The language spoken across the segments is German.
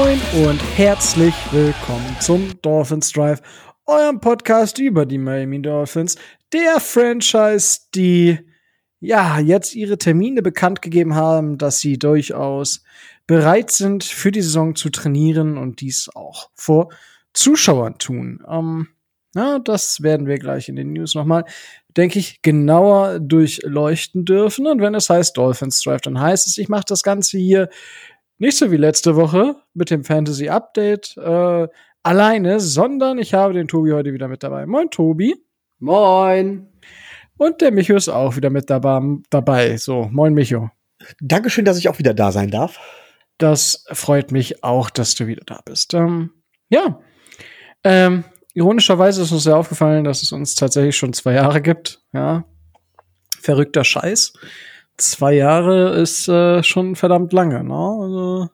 moin und herzlich willkommen zum Dolphins Drive, eurem Podcast über die Miami Dolphins, der Franchise, die ja jetzt ihre Termine bekannt gegeben haben, dass sie durchaus bereit sind, für die Saison zu trainieren und dies auch vor Zuschauern tun. Ähm, na, das werden wir gleich in den News nochmal, denke ich, genauer durchleuchten dürfen. Und wenn es heißt Dolphins Drive, dann heißt es, ich mache das Ganze hier nicht so wie letzte Woche mit dem Fantasy Update äh, alleine, sondern ich habe den Tobi heute wieder mit dabei. Moin, Tobi. Moin. Und der Micho ist auch wieder mit dabei. So, moin, Micho. Dankeschön, dass ich auch wieder da sein darf. Das freut mich auch, dass du wieder da bist. Ähm, ja. Ähm, ironischerweise ist uns ja aufgefallen, dass es uns tatsächlich schon zwei Jahre gibt. Ja. Verrückter Scheiß. Zwei Jahre ist äh, schon verdammt lange, ne? Also,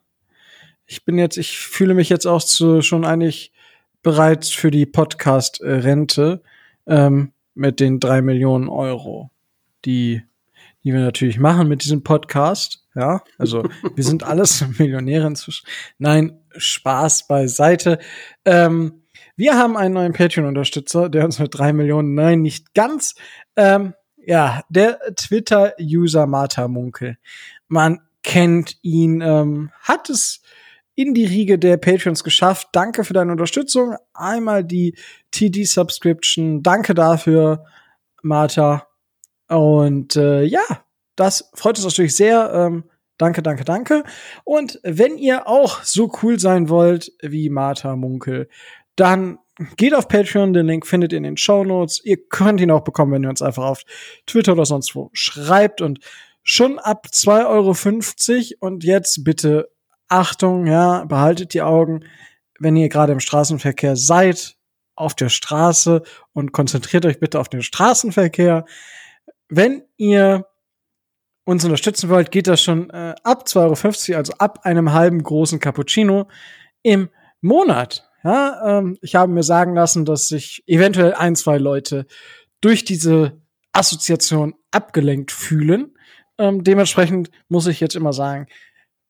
ich bin jetzt, ich fühle mich jetzt auch zu, schon eigentlich bereit für die Podcast-Rente ähm, mit den drei Millionen Euro, die, die wir natürlich machen mit diesem Podcast. Ja, also wir sind alles Millionäre inzwischen. Nein, Spaß beiseite. Ähm, wir haben einen neuen Patreon-Unterstützer, der uns mit drei Millionen, nein, nicht ganz. Ähm, ja, der Twitter-User Martha Munkel. Man kennt ihn, ähm, hat es in die Riege der Patreons geschafft. Danke für deine Unterstützung. Einmal die TD-Subscription. Danke dafür, Martha. Und äh, ja, das freut uns natürlich sehr. Ähm, danke, danke, danke. Und wenn ihr auch so cool sein wollt wie Martha Munkel, dann geht auf Patreon, den Link findet ihr in den Show Notes. Ihr könnt ihn auch bekommen, wenn ihr uns einfach auf Twitter oder sonst wo schreibt. Und schon ab 2,50 Euro und jetzt bitte Achtung, ja, behaltet die Augen, wenn ihr gerade im Straßenverkehr seid, auf der Straße und konzentriert euch bitte auf den Straßenverkehr. Wenn ihr uns unterstützen wollt, geht das schon äh, ab 2,50 Euro, also ab einem halben großen Cappuccino im Monat. Ja, ähm, ich habe mir sagen lassen, dass sich eventuell ein, zwei Leute durch diese Assoziation abgelenkt fühlen. Ähm, dementsprechend muss ich jetzt immer sagen,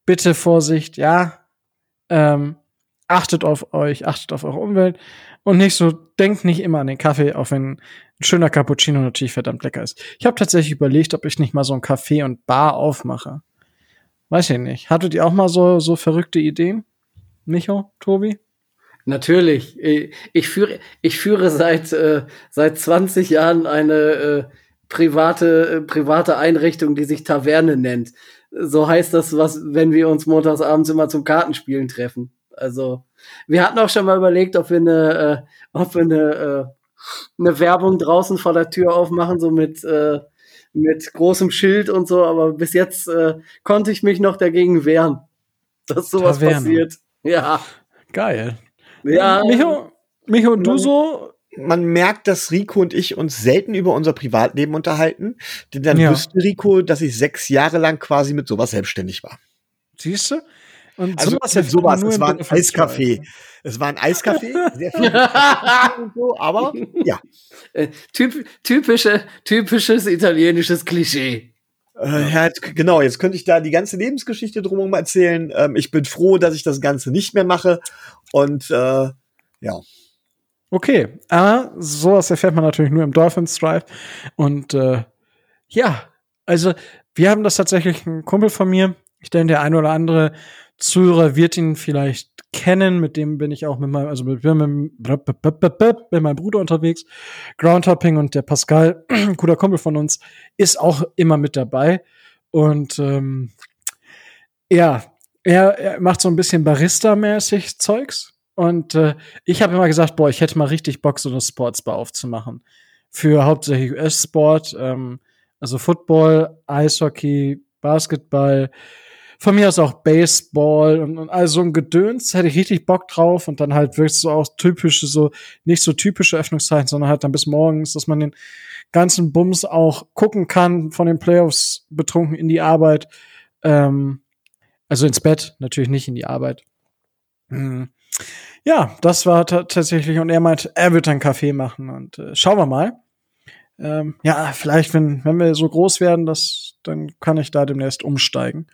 bitte Vorsicht, ja, ähm, achtet auf euch, achtet auf eure Umwelt und nicht so, denkt nicht immer an den Kaffee, auch wenn ein schöner Cappuccino natürlich verdammt lecker ist. Ich habe tatsächlich überlegt, ob ich nicht mal so ein Café und Bar aufmache. Weiß ich nicht. Hattet ihr auch mal so, so verrückte Ideen? Micho, Tobi? Natürlich. Ich führe, ich führe seit, äh, seit 20 Jahren eine äh, private, äh, private Einrichtung, die sich Taverne nennt so heißt das, was, wenn wir uns montags abends immer zum Kartenspielen treffen. Also, wir hatten auch schon mal überlegt, ob wir eine, äh, ob wir eine, äh, eine Werbung draußen vor der Tür aufmachen, so mit, äh, mit großem Schild und so, aber bis jetzt äh, konnte ich mich noch dagegen wehren, dass sowas Taverne. passiert. Ja. Geil. Ja. Micho, Micho, du so man merkt, dass Rico und ich uns selten über unser Privatleben unterhalten, denn dann ja. wüsste Rico, dass ich sechs Jahre lang quasi mit sowas selbstständig war. Siehst du? Und also sowas, mit sowas, es war ein Eiskaffee. Es war ein Eiskaffee, sehr viel und so, aber ja. Äh, typ, typische, typisches italienisches Klischee. Äh, ja, genau, jetzt könnte ich da die ganze Lebensgeschichte drumherum erzählen. Ähm, ich bin froh, dass ich das Ganze nicht mehr mache. Und äh, ja. Okay, aber sowas erfährt man natürlich nur im Dolphins Drive. Und äh, ja, also wir haben das tatsächlich ein Kumpel von mir. Ich denke, der eine oder andere Zuhörer wird ihn vielleicht kennen. Mit dem bin ich auch mit meinem, also mit, mit, mit meinem Bruder unterwegs. Groundhopping und der Pascal, guter Kumpel von uns, ist auch immer mit dabei. Und ähm, ja, er, er macht so ein bisschen Barista-mäßig Zeugs. Und äh, ich habe immer gesagt, boah, ich hätte mal richtig Bock, so eine Sportsbar aufzumachen. Für hauptsächlich US-Sport, ähm, also Football, Eishockey, Basketball, von mir aus auch Baseball und, und all so ein Gedöns, hätte ich richtig Bock drauf und dann halt wirklich so auch typische, so nicht so typische Öffnungszeiten, sondern halt dann bis morgens, dass man den ganzen Bums auch gucken kann, von den Playoffs betrunken in die Arbeit, ähm, also ins Bett, natürlich nicht in die Arbeit. Mhm. Ja, das war tatsächlich, und er meint, er wird einen Kaffee machen und äh, schauen wir mal. Ähm, ja, vielleicht, wenn, wenn wir so groß werden, das, dann kann ich da demnächst umsteigen.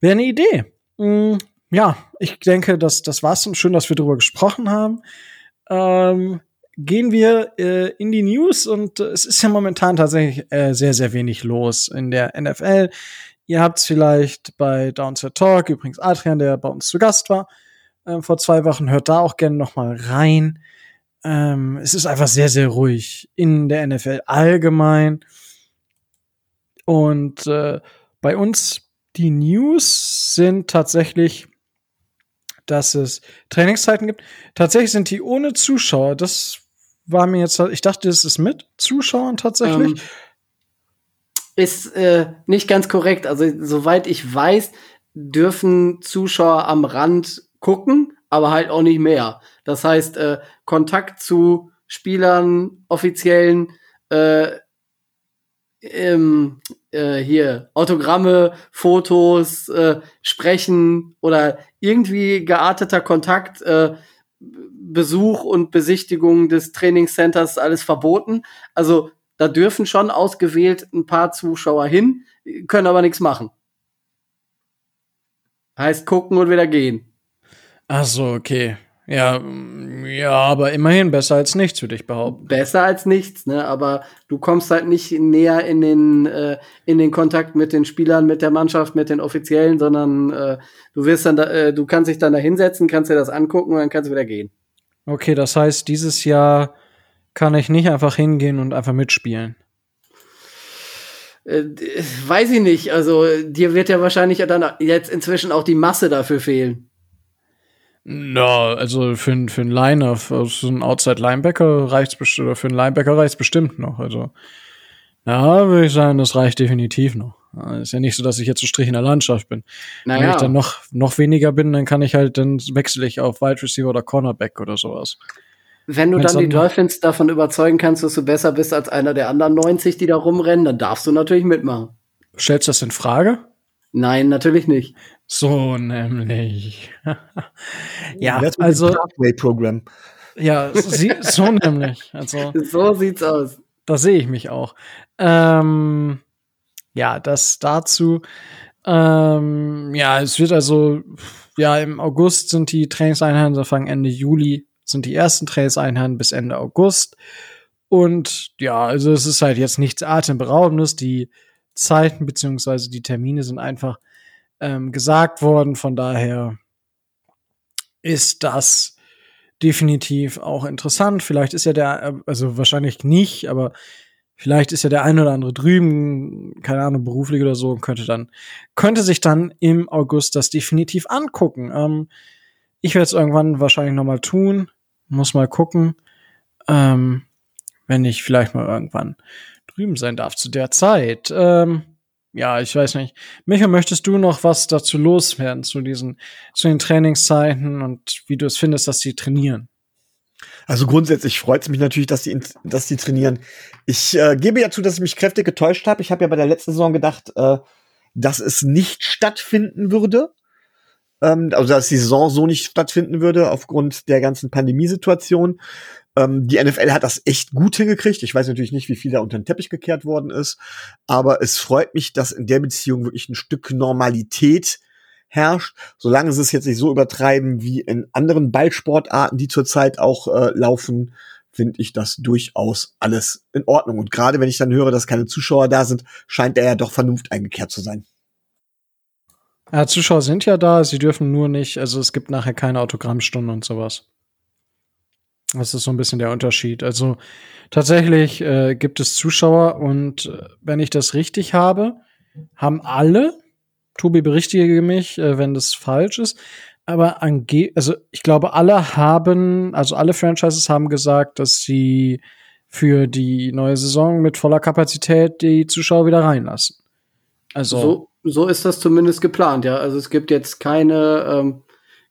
Wäre eine Idee. Mhm. ja, ich denke, das, das war's und schön, dass wir darüber gesprochen haben. Ähm, gehen wir äh, in die News und äh, es ist ja momentan tatsächlich äh, sehr, sehr wenig los in der NFL. Ihr habt es vielleicht bei Downset Talk, übrigens Adrian, der bei uns zu Gast war, äh, vor zwei Wochen, hört da auch gerne noch mal rein. Ähm, es ist einfach sehr, sehr ruhig in der NFL allgemein. Und äh, bei uns die News sind tatsächlich dass es Trainingszeiten gibt. Tatsächlich sind die ohne Zuschauer. Das war mir jetzt, ich dachte, das ist mit Zuschauern tatsächlich. Ähm, ist äh, nicht ganz korrekt. Also, soweit ich weiß, dürfen Zuschauer am Rand gucken, aber halt auch nicht mehr. Das heißt, äh, Kontakt zu Spielern, offiziellen, äh, ähm, äh, hier Autogramme, Fotos, äh, Sprechen oder irgendwie gearteter Kontakt, äh, Besuch und Besichtigung des Trainingscenters alles verboten. Also da dürfen schon ausgewählt ein paar Zuschauer hin, können aber nichts machen. Heißt gucken und wieder gehen. Ach so, okay. Ja, ja, aber immerhin besser als nichts, würde ich behaupten. Besser als nichts, ne? Aber du kommst halt nicht näher in den äh, in den Kontakt mit den Spielern, mit der Mannschaft, mit den Offiziellen, sondern äh, du wirst dann, da, äh, du kannst dich dann da hinsetzen, kannst dir das angucken und dann kannst du wieder gehen. Okay, das heißt, dieses Jahr kann ich nicht einfach hingehen und einfach mitspielen. Äh, weiß ich nicht. Also dir wird ja wahrscheinlich dann jetzt inzwischen auch die Masse dafür fehlen. Na, also für, für einen Liner, für so einen Outside-Linebacker reicht's bestimmt, oder für einen Linebacker reicht's bestimmt noch. Also, ja, würde ich sagen, das reicht definitiv noch. Ist ja nicht so, dass ich jetzt so Strich in der Landschaft bin. Naja. Wenn ich dann noch, noch weniger bin, dann kann ich halt, dann wechsle ich auf Wide Receiver oder Cornerback oder sowas. Wenn du dann die Dolphins davon überzeugen kannst, dass du besser bist als einer der anderen 90, die da rumrennen, dann darfst du natürlich mitmachen. Stellst du das in Frage? Nein, natürlich nicht. So nämlich. ja, also Programm. Ja, so, so nämlich. Also, so sieht's aus. Da sehe ich mich auch. Ähm, ja, das dazu. Ähm, ja, es wird also, ja, im August sind die Trainingseinheiten, Anfang Ende Juli sind die ersten Trainingseinheiten bis Ende August. Und ja, also es ist halt jetzt nichts Atemberaubendes. Die Zeiten beziehungsweise die Termine sind einfach ähm, gesagt worden. Von daher ist das definitiv auch interessant. Vielleicht ist ja der, äh, also wahrscheinlich nicht, aber vielleicht ist ja der ein oder andere drüben, keine Ahnung, beruflich oder so, könnte dann, könnte sich dann im August das definitiv angucken. Ähm, ich werde es irgendwann wahrscheinlich noch mal tun, muss mal gucken, ähm, wenn ich vielleicht mal irgendwann drüben sein darf zu der Zeit. Ähm, ja, ich weiß nicht. Micha, möchtest du noch was dazu loswerden zu diesen, zu den Trainingszeiten und wie du es findest, dass sie trainieren? Also grundsätzlich freut es mich natürlich, dass die, dass die trainieren. Ich äh, gebe ja zu, dass ich mich kräftig getäuscht habe. Ich habe ja bei der letzten Saison gedacht, äh, dass es nicht stattfinden würde. Ähm, also dass die Saison so nicht stattfinden würde aufgrund der ganzen Pandemiesituation. Ähm, die NFL hat das echt gut hingekriegt. Ich weiß natürlich nicht, wie viel da unter den Teppich gekehrt worden ist, aber es freut mich, dass in der Beziehung wirklich ein Stück Normalität herrscht, solange sie es jetzt nicht so übertreiben wie in anderen Ballsportarten, die zurzeit auch äh, laufen, finde ich das durchaus alles in Ordnung. Und gerade wenn ich dann höre, dass keine Zuschauer da sind, scheint er ja doch Vernunft eingekehrt zu sein. Ja, Zuschauer sind ja da, sie dürfen nur nicht, also es gibt nachher keine Autogrammstunden und sowas. Das ist so ein bisschen der Unterschied. Also tatsächlich äh, gibt es Zuschauer und äh, wenn ich das richtig habe, haben alle, Tobi berichtige mich, äh, wenn das falsch ist, aber ange also ich glaube, alle haben, also alle Franchises haben gesagt, dass sie für die neue Saison mit voller Kapazität die Zuschauer wieder reinlassen. Also so, so ist das zumindest geplant, ja. Also es gibt jetzt keine ähm,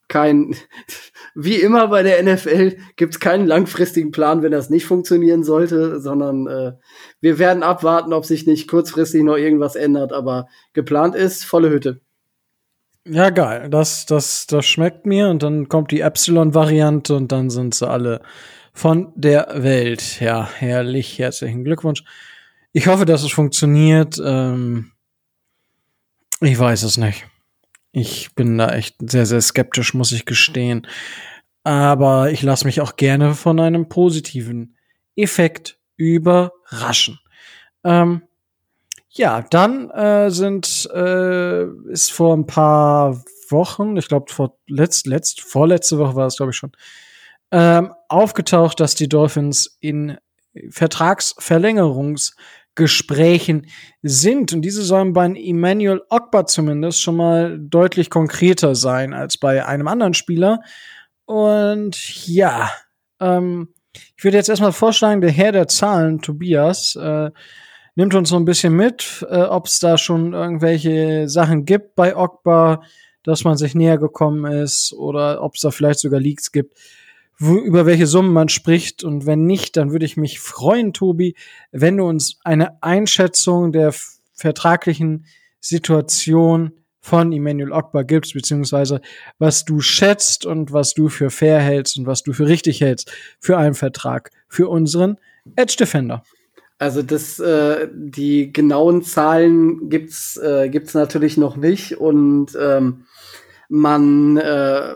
kein, wie immer bei der NFL gibt es keinen langfristigen Plan, wenn das nicht funktionieren sollte, sondern äh, wir werden abwarten, ob sich nicht kurzfristig noch irgendwas ändert, aber geplant ist volle Hütte. Ja, geil. Das, das, das schmeckt mir und dann kommt die Epsilon-Variante und dann sind sie alle von der Welt. Ja, herrlich. Herzlichen Glückwunsch. Ich hoffe, dass es funktioniert. Ähm, ich weiß es nicht. Ich bin da echt sehr, sehr skeptisch, muss ich gestehen. Aber ich lasse mich auch gerne von einem positiven Effekt überraschen. Ähm, ja, dann äh, sind äh, ist vor ein paar Wochen, ich glaube vor letzt, letzt, vorletzte Woche war es glaube ich schon, ähm, aufgetaucht, dass die Dolphins in Vertragsverlängerungsgesprächen sind. Und diese sollen bei Emmanuel Ogba zumindest schon mal deutlich konkreter sein als bei einem anderen Spieler. Und ja, ähm, ich würde jetzt erstmal vorschlagen, der Herr der Zahlen, Tobias, äh, nimmt uns so ein bisschen mit, äh, ob es da schon irgendwelche Sachen gibt bei Ogba, dass man sich näher gekommen ist oder ob es da vielleicht sogar Leaks gibt, wo, über welche Summen man spricht. Und wenn nicht, dann würde ich mich freuen, Tobi, wenn du uns eine Einschätzung der vertraglichen Situation von Emmanuel Ogba gibst, beziehungsweise was du schätzt und was du für fair hältst und was du für richtig hältst für einen Vertrag für unseren Edge Defender. Also das, äh, die genauen Zahlen gibt's äh, gibt's natürlich noch nicht und ähm, man, äh,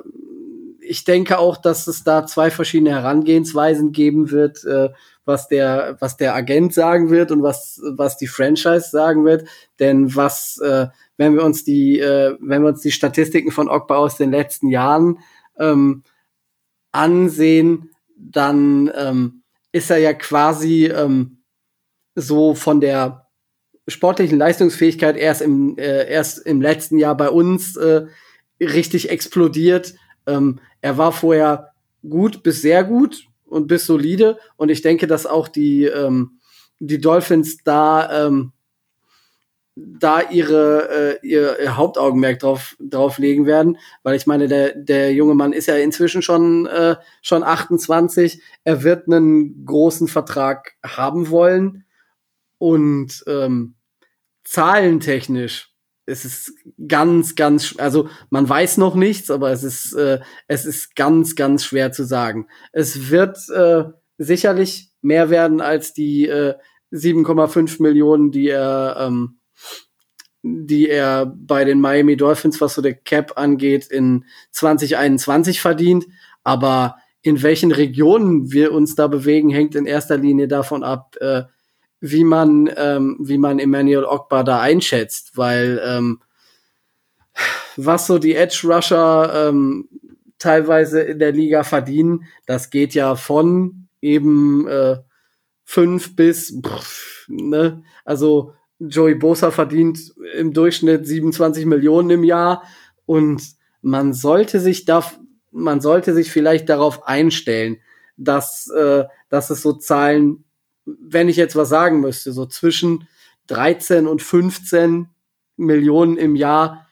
ich denke auch, dass es da zwei verschiedene Herangehensweisen geben wird, äh, was der was der Agent sagen wird und was was die Franchise sagen wird, denn was äh, wenn wir uns die, äh, wenn wir uns die Statistiken von Ogba aus den letzten Jahren ähm, ansehen, dann ähm, ist er ja quasi ähm, so von der sportlichen Leistungsfähigkeit erst im äh, erst im letzten Jahr bei uns äh, richtig explodiert. Ähm, er war vorher gut bis sehr gut und bis solide. Und ich denke, dass auch die ähm, die Dolphins da ähm, da ihre äh, ihr, ihr Hauptaugenmerk drauf drauf legen werden, weil ich meine der der junge Mann ist ja inzwischen schon äh, schon 28, er wird einen großen Vertrag haben wollen. Und ähm, zahlentechnisch es ist ganz ganz also man weiß noch nichts, aber es ist äh, es ist ganz ganz schwer zu sagen. Es wird äh, sicherlich mehr werden als die äh, 7,5 Millionen, die er ähm, die er bei den Miami Dolphins, was so der Cap angeht, in 2021 verdient. Aber in welchen Regionen wir uns da bewegen, hängt in erster Linie davon ab, äh, wie man, ähm, wie man Emmanuel Ogba da einschätzt, weil ähm, was so die Edge Rusher ähm, teilweise in der Liga verdienen, das geht ja von eben äh, fünf bis, pff, ne, also Joey Bosa verdient im Durchschnitt 27 Millionen im Jahr und man sollte sich da, man sollte sich vielleicht darauf einstellen, dass, äh, dass es so Zahlen, wenn ich jetzt was sagen müsste, so zwischen 13 und 15 Millionen im Jahr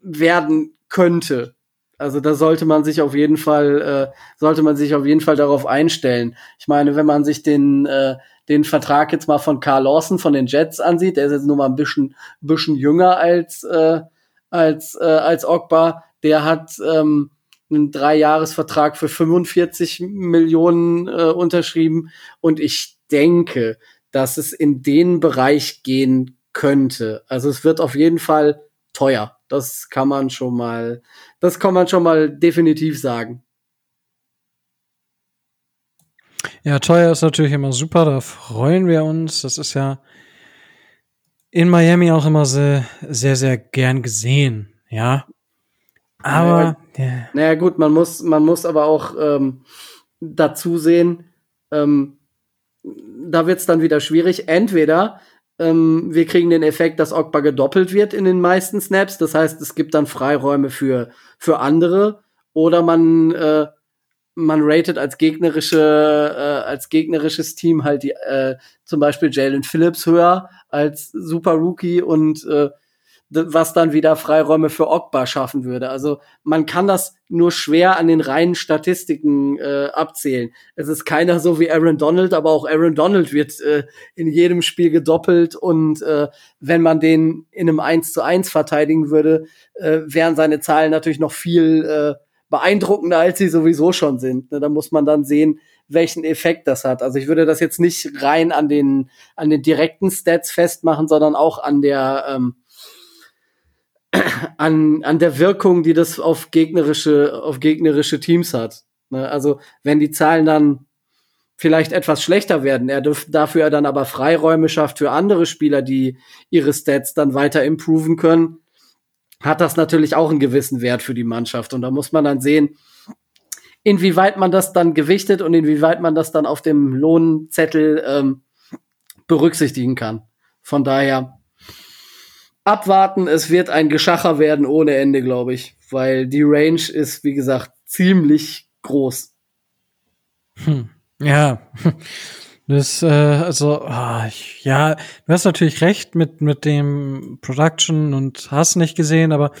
werden könnte. Also da sollte man sich auf jeden Fall, äh, sollte man sich auf jeden Fall darauf einstellen. Ich meine, wenn man sich den, äh, den Vertrag jetzt mal von Carl Lawson von den Jets ansieht, der ist jetzt nur mal ein bisschen, bisschen jünger als, äh, als, äh, als Ogba, der hat ähm, einen Dreijahresvertrag für 45 Millionen äh, unterschrieben und ich denke, dass es in den Bereich gehen könnte. Also es wird auf jeden Fall teuer. Das kann man schon mal, das kann man schon mal definitiv sagen. Ja, teuer ist natürlich immer super, da freuen wir uns. Das ist ja in Miami auch immer sehr, sehr, sehr gern gesehen, ja. Aber. Naja, naja gut, man muss, man muss aber auch ähm, dazu sehen, ähm, da wird's dann wieder schwierig. Entweder ähm, wir kriegen den Effekt, dass Ogba gedoppelt wird in den meisten Snaps, das heißt, es gibt dann Freiräume für, für andere, oder man äh, man rated als gegnerische, äh, als gegnerisches Team halt die, äh, zum Beispiel Jalen Phillips höher als Super Rookie und äh, was dann wieder Freiräume für Ogba schaffen würde. Also man kann das nur schwer an den reinen Statistiken äh, abzählen. Es ist keiner so wie Aaron Donald, aber auch Aaron Donald wird äh, in jedem Spiel gedoppelt und äh, wenn man den in einem 1 zu 1 verteidigen würde, äh, wären seine Zahlen natürlich noch viel äh, beeindruckender, als sie sowieso schon sind. Ne? Da muss man dann sehen, welchen Effekt das hat. Also ich würde das jetzt nicht rein an den, an den direkten Stats festmachen, sondern auch an der, ähm, an, an der Wirkung, die das auf gegnerische, auf gegnerische Teams hat. Ne? Also wenn die Zahlen dann vielleicht etwas schlechter werden, er dafür dann aber Freiräume schafft für andere Spieler, die ihre Stats dann weiter improven können, hat das natürlich auch einen gewissen Wert für die Mannschaft. Und da muss man dann sehen, inwieweit man das dann gewichtet und inwieweit man das dann auf dem Lohnzettel ähm, berücksichtigen kann. Von daher abwarten, es wird ein Geschacher werden ohne Ende, glaube ich, weil die Range ist, wie gesagt, ziemlich groß. Hm. Ja, das, äh, also, oh, ich, ja, du hast natürlich recht mit, mit dem Production und hast nicht gesehen, aber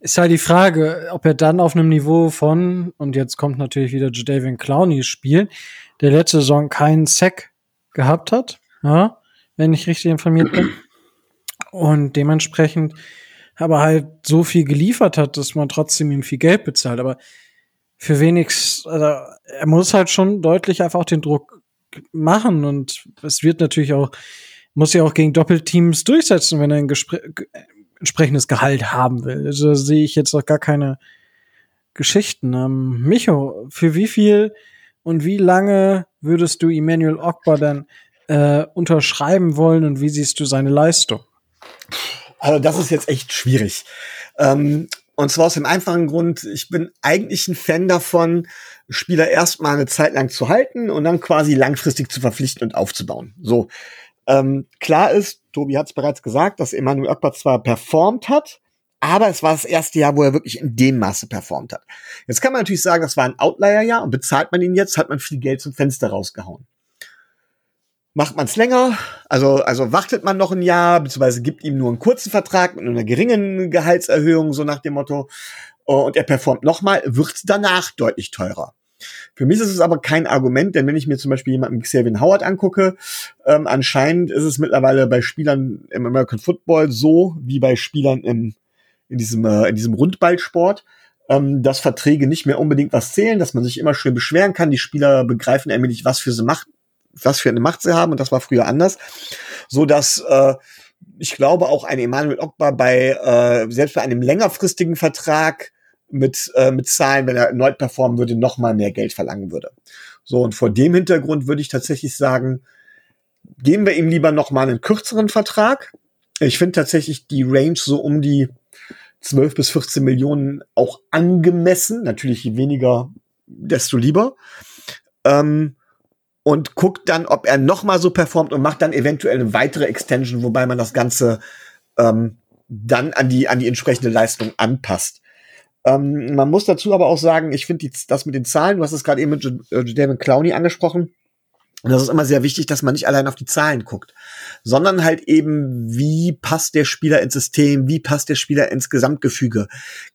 ist halt die Frage, ob er dann auf einem Niveau von, und jetzt kommt natürlich wieder Jadavian Clowney Spiel, der letzte Saison keinen Sack gehabt hat, ja, wenn ich richtig informiert bin. Und dementsprechend aber halt so viel geliefert hat, dass man trotzdem ihm viel Geld bezahlt. Aber für wenigstens, also er muss halt schon deutlich einfach auch den Druck machen und es wird natürlich auch, muss ja auch gegen Doppelteams durchsetzen, wenn er ein Gespr entsprechendes Gehalt haben will. Also sehe ich jetzt auch gar keine Geschichten. Ähm, Micho, für wie viel und wie lange würdest du Emmanuel Ogba dann äh, unterschreiben wollen und wie siehst du seine Leistung? Also das ist jetzt echt schwierig. Ähm, und zwar aus dem einfachen Grund, ich bin eigentlich ein Fan davon, Spieler erstmal eine Zeit lang zu halten und dann quasi langfristig zu verpflichten und aufzubauen. So. Ähm, klar ist, Tobi hat es bereits gesagt, dass Emmanuel Akbar zwar performt hat, aber es war das erste Jahr, wo er wirklich in dem Maße performt hat. Jetzt kann man natürlich sagen, das war ein Outlier-Jahr und bezahlt man ihn jetzt, hat man viel Geld zum Fenster rausgehauen. Macht man es länger, also, also wartet man noch ein Jahr, beziehungsweise gibt ihm nur einen kurzen Vertrag mit einer geringen Gehaltserhöhung, so nach dem Motto, und er performt nochmal, wird danach deutlich teurer. Für mich ist es aber kein Argument, denn wenn ich mir zum Beispiel jemanden wie Xavier Howard angucke, ähm, anscheinend ist es mittlerweile bei Spielern im American Football so wie bei Spielern im, in diesem, äh, in diesem Rundballsport, ähm, dass Verträge nicht mehr unbedingt was zählen, dass man sich immer schön beschweren kann. Die Spieler begreifen allmählich, was für sie Macht was für eine Macht sie haben und das war früher anders, so dass äh, ich glaube auch ein Emmanuel Ogba bei äh, selbst bei einem längerfristigen Vertrag mit äh, mit Zahlen, wenn er erneut performen würde, noch mal mehr Geld verlangen würde. So und vor dem Hintergrund würde ich tatsächlich sagen, geben wir ihm lieber noch mal einen kürzeren Vertrag. Ich finde tatsächlich die Range so um die 12 bis 14 Millionen auch angemessen. Natürlich je weniger, desto lieber. Ähm, und guckt dann, ob er noch mal so performt und macht dann eventuell eine weitere Extension, wobei man das Ganze ähm, dann an die, an die entsprechende Leistung anpasst. Ähm, man muss dazu aber auch sagen, ich finde das mit den Zahlen, du hast es gerade eben mit Jadavion Clowney angesprochen, und das ist immer sehr wichtig, dass man nicht allein auf die Zahlen guckt, sondern halt eben, wie passt der Spieler ins System, wie passt der Spieler ins Gesamtgefüge.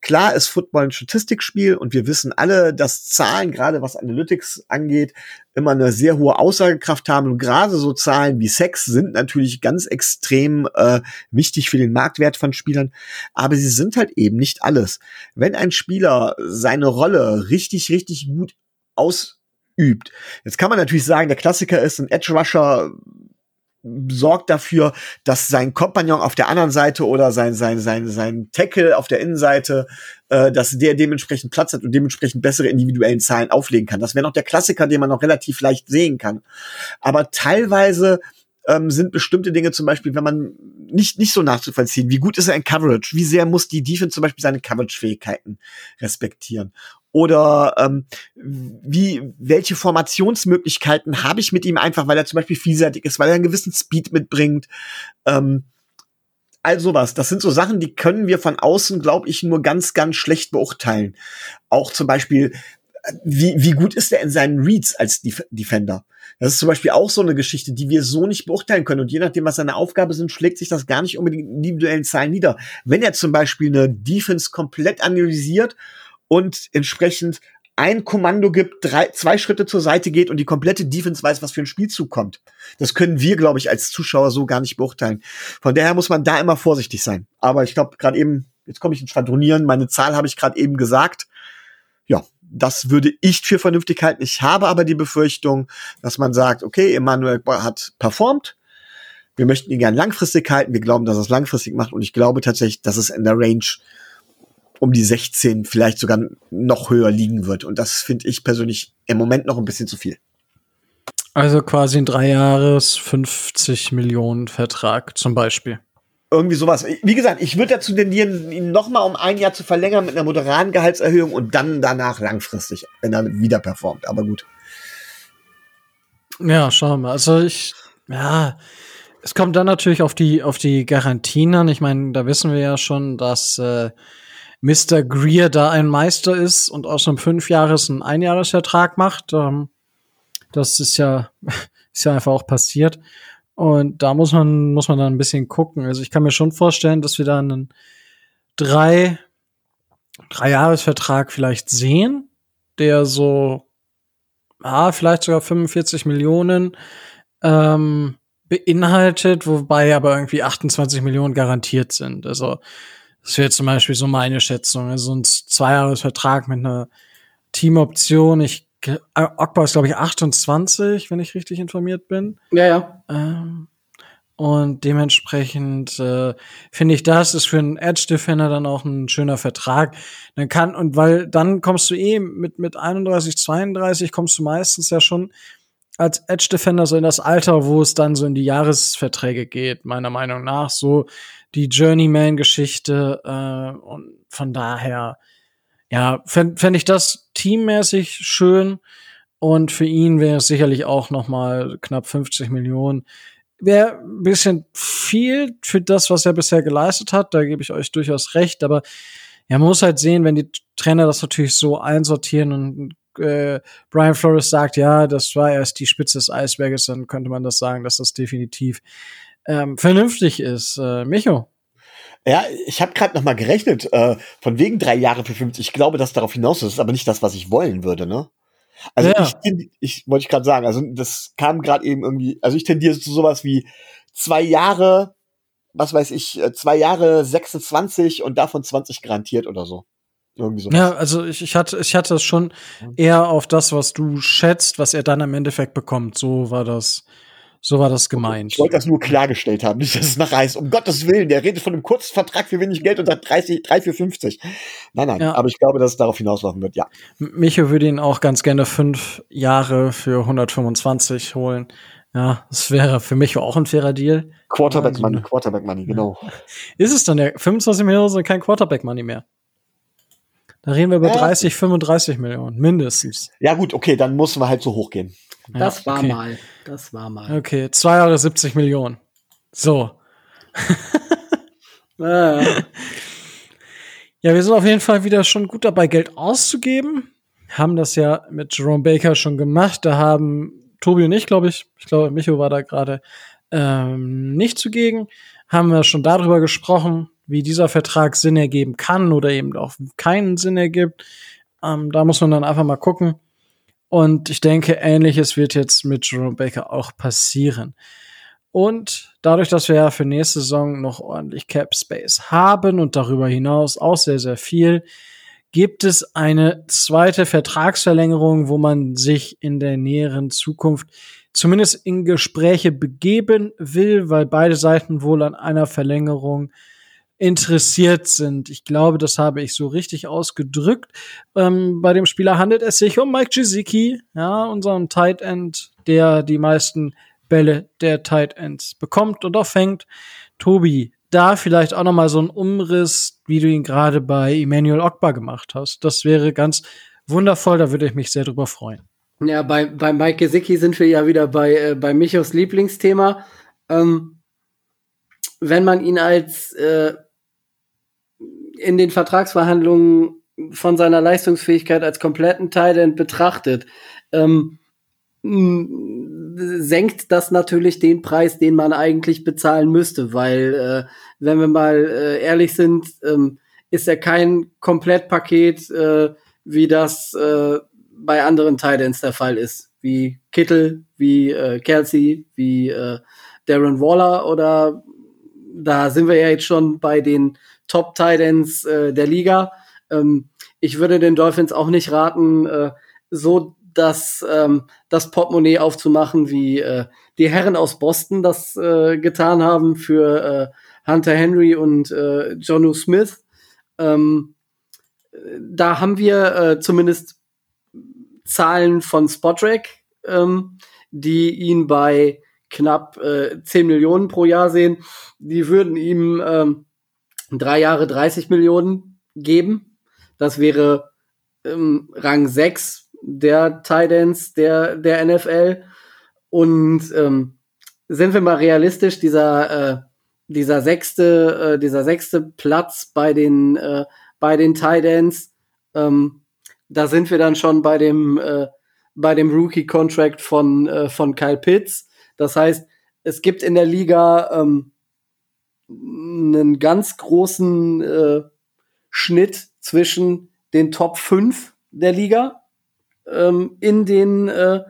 Klar ist Football ein Statistikspiel und wir wissen alle, dass Zahlen, gerade was Analytics angeht, immer eine sehr hohe Aussagekraft haben. Und gerade so Zahlen wie Sex sind natürlich ganz extrem äh, wichtig für den Marktwert von Spielern, aber sie sind halt eben nicht alles. Wenn ein Spieler seine Rolle richtig, richtig gut aus übt. Jetzt kann man natürlich sagen, der Klassiker ist ein Edge Rusher sorgt dafür, dass sein Kompagnon auf der anderen Seite oder sein sein sein sein Tackle auf der Innenseite, äh, dass der dementsprechend Platz hat und dementsprechend bessere individuellen Zahlen auflegen kann. Das wäre noch der Klassiker, den man noch relativ leicht sehen kann. Aber teilweise ähm, sind bestimmte Dinge zum Beispiel, wenn man nicht, nicht so nachzuvollziehen, wie gut ist er in Coverage, wie sehr muss die Defense zum Beispiel seine Coverage-Fähigkeiten respektieren oder ähm, wie welche Formationsmöglichkeiten habe ich mit ihm einfach, weil er zum Beispiel vielseitig ist, weil er einen gewissen Speed mitbringt. Ähm, all sowas. Das sind so Sachen, die können wir von außen, glaube ich, nur ganz, ganz schlecht beurteilen. Auch zum Beispiel, wie, wie gut ist er in seinen Reads als Def Defender? Das ist zum Beispiel auch so eine Geschichte, die wir so nicht beurteilen können. Und je nachdem, was seine Aufgabe sind, schlägt sich das gar nicht unbedingt in individuellen Zahlen nieder. Wenn er zum Beispiel eine Defense komplett analysiert und entsprechend ein Kommando gibt, drei, zwei Schritte zur Seite geht und die komplette Defense weiß, was für ein Spielzug kommt. Das können wir, glaube ich, als Zuschauer so gar nicht beurteilen. Von daher muss man da immer vorsichtig sein. Aber ich glaube, gerade eben, jetzt komme ich ins Schwadronieren, meine Zahl habe ich gerade eben gesagt. Ja, das würde ich für vernünftig halten. Ich habe aber die Befürchtung, dass man sagt, okay, Emanuel hat performt, Wir möchten ihn gern langfristig halten. Wir glauben, dass er es langfristig macht. Und ich glaube tatsächlich, dass es in der Range um die 16, vielleicht sogar noch höher liegen wird. Und das finde ich persönlich im Moment noch ein bisschen zu viel. Also quasi ein drei Jahres 50 Millionen Vertrag zum Beispiel. Irgendwie sowas. Wie gesagt, ich würde dazu tendieren, ihn noch mal um ein Jahr zu verlängern mit einer moderaten Gehaltserhöhung und dann danach langfristig, wenn er wieder performt. Aber gut. Ja, schauen wir. Also ich, ja, es kommt dann natürlich auf die auf die Garantien an. Ich meine, da wissen wir ja schon, dass äh, Mr. Greer da ein Meister ist und aus einem Fünfjahres- einen Einjahresvertrag macht. Ähm, das ist ja, ist ja einfach auch passiert. Und da muss man, muss man dann ein bisschen gucken. Also ich kann mir schon vorstellen, dass wir da einen drei, drei Jahresvertrag vielleicht sehen, der so, ja, vielleicht sogar 45 Millionen ähm, beinhaltet, wobei aber irgendwie 28 Millionen garantiert sind. Also das wäre zum Beispiel so meine Schätzung. Also ein Zweijahresvertrag mit einer Teamoption. Ich, Ogba ist, glaube ich, 28, wenn ich richtig informiert bin. Ja, ja. Ähm, und dementsprechend äh, finde ich, das ist für einen Edge Defender dann auch ein schöner Vertrag. Dann kann und weil dann kommst du eh mit mit 31, 32 kommst du meistens ja schon als Edge Defender so in das Alter, wo es dann so in die Jahresverträge geht, meiner Meinung nach. So die Journeyman-Geschichte äh, und von daher, ja, fände fänd ich das teammäßig schön und für ihn wäre es sicherlich auch noch mal knapp 50 Millionen. Wäre ein bisschen viel für das, was er bisher geleistet hat, da gebe ich euch durchaus recht, aber ja, man muss halt sehen, wenn die Trainer das natürlich so einsortieren und äh, Brian Flores sagt, ja, das war erst die Spitze des Eisberges, dann könnte man das sagen, dass das definitiv ähm, vernünftig ist. Äh, Micho. Ja, ich habe gerade noch mal gerechnet, äh, von wegen drei Jahre für 50. Ich glaube, dass darauf hinaus ist, aber nicht das, was ich wollen würde, ne? Also ja. ich, ich wollte ich gerade sagen, also das kam gerade eben irgendwie, also ich tendiere zu sowas wie zwei Jahre, was weiß ich, äh, zwei Jahre 26 und davon 20 garantiert oder so. Irgendwie so. Ja, also ich, ich hatte ich hatte es schon eher auf das, was du schätzt, was er dann im Endeffekt bekommt. So war das so war das gemeint. Ich wollte das nur klargestellt haben, nicht, dass es nachher heißt, um Gottes Willen, der redet von einem kurzen Vertrag für wenig Geld und sagt 30, 3 für 50. Nein, nein, ja. aber ich glaube, dass es darauf hinauslaufen wird, ja. Micho würde ihn auch ganz gerne fünf Jahre für 125 holen. Ja, das wäre für mich auch ein fairer Deal. Quarterback Money, Quarterback Money, genau. Ist es dann der 25 Millionen sind kein Quarterback Money mehr? Da reden wir über ja. 30, 35 Millionen, mindestens. Ja, gut, okay, dann müssen wir halt so hoch gehen. Das ja, war okay. mal. Das war mal. Okay, zwei Jahre 70 Millionen. So. ja. ja, wir sind auf jeden Fall wieder schon gut dabei, Geld auszugeben. Haben das ja mit Jerome Baker schon gemacht. Da haben Tobi und ich, glaube ich, ich glaube, Micho war da gerade ähm, nicht zugegen. Haben wir schon darüber gesprochen, wie dieser Vertrag Sinn ergeben kann oder eben auch keinen Sinn ergibt. Ähm, da muss man dann einfach mal gucken. Und ich denke, ähnliches wird jetzt mit Jerome Baker auch passieren. Und dadurch, dass wir ja für nächste Saison noch ordentlich Cap Space haben und darüber hinaus auch sehr, sehr viel, gibt es eine zweite Vertragsverlängerung, wo man sich in der näheren Zukunft zumindest in Gespräche begeben will, weil beide Seiten wohl an einer Verlängerung interessiert sind. Ich glaube, das habe ich so richtig ausgedrückt. Ähm, bei dem Spieler handelt es sich um Mike Gesicki, ja, unseren Tight End, der die meisten Bälle der Tight Ends bekommt und auch fängt. Tobi, da vielleicht auch noch mal so ein Umriss, wie du ihn gerade bei Emmanuel Ogba gemacht hast. Das wäre ganz wundervoll, da würde ich mich sehr drüber freuen. Ja, bei, bei Mike Gesicki sind wir ja wieder bei, äh, bei Michos Lieblingsthema. Ähm, wenn man ihn als äh, in den Vertragsverhandlungen von seiner Leistungsfähigkeit als kompletten Teil betrachtet, ähm, senkt das natürlich den Preis, den man eigentlich bezahlen müsste, weil äh, wenn wir mal äh, ehrlich sind, ähm, ist er kein Komplettpaket, äh, wie das äh, bei anderen Titans der Fall ist, wie Kittel, wie äh, Kelsey, wie äh, Darren Waller oder da sind wir ja jetzt schon bei den Top Titans äh, der Liga. Ähm, ich würde den Dolphins auch nicht raten, äh, so das, ähm, das Portemonnaie aufzumachen, wie äh, die Herren aus Boston das äh, getan haben für äh, Hunter Henry und äh, Jonu Smith. Ähm, da haben wir äh, zumindest Zahlen von Spotrack, ähm, die ihn bei knapp äh, 10 Millionen pro Jahr sehen. Die würden ihm ähm, drei Jahre 30 Millionen geben. Das wäre ähm, Rang 6 der Titans der, der NFL. Und ähm, sind wir mal realistisch, dieser, äh, dieser sechste, äh, dieser sechste Platz bei den, äh, bei den Titans, ähm, da sind wir dann schon bei dem, äh, bei dem Rookie-Contract von, äh, von Kyle Pitts. Das heißt, es gibt in der Liga ähm, einen ganz großen äh, Schnitt zwischen den Top 5 der Liga ähm, in den äh,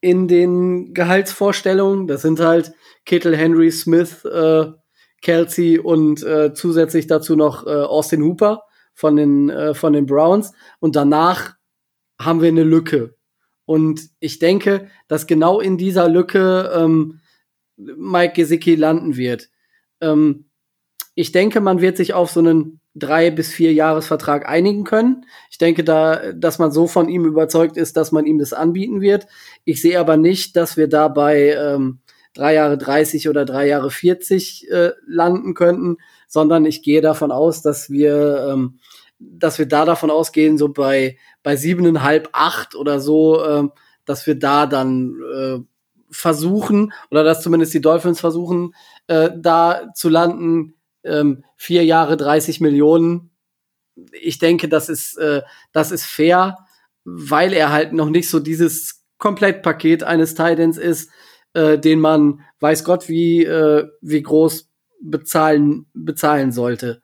in den Gehaltsvorstellungen. Das sind halt Kittle, Henry, Smith, äh, Kelsey und äh, zusätzlich dazu noch äh, Austin Hooper von den äh, von den Browns. Und danach haben wir eine Lücke. Und ich denke, dass genau in dieser Lücke ähm, Mike Gesicki landen wird. Ähm, ich denke, man wird sich auf so einen drei bis vier Jahresvertrag einigen können. Ich denke da, dass man so von ihm überzeugt ist, dass man ihm das anbieten wird. Ich sehe aber nicht, dass wir dabei ähm, drei Jahre 30 oder drei Jahre 40 äh, landen könnten, sondern ich gehe davon aus, dass wir, ähm, dass wir da davon ausgehen, so bei bei siebeneinhalb, acht oder so, ähm, dass wir da dann äh, versuchen oder dass zumindest die Dolphins versuchen, äh, da zu landen, ähm, vier Jahre 30 Millionen. Ich denke, das ist, äh, das ist fair, weil er halt noch nicht so dieses Komplettpaket eines Titans ist, äh, den man weiß Gott wie, äh, wie groß bezahlen, bezahlen sollte.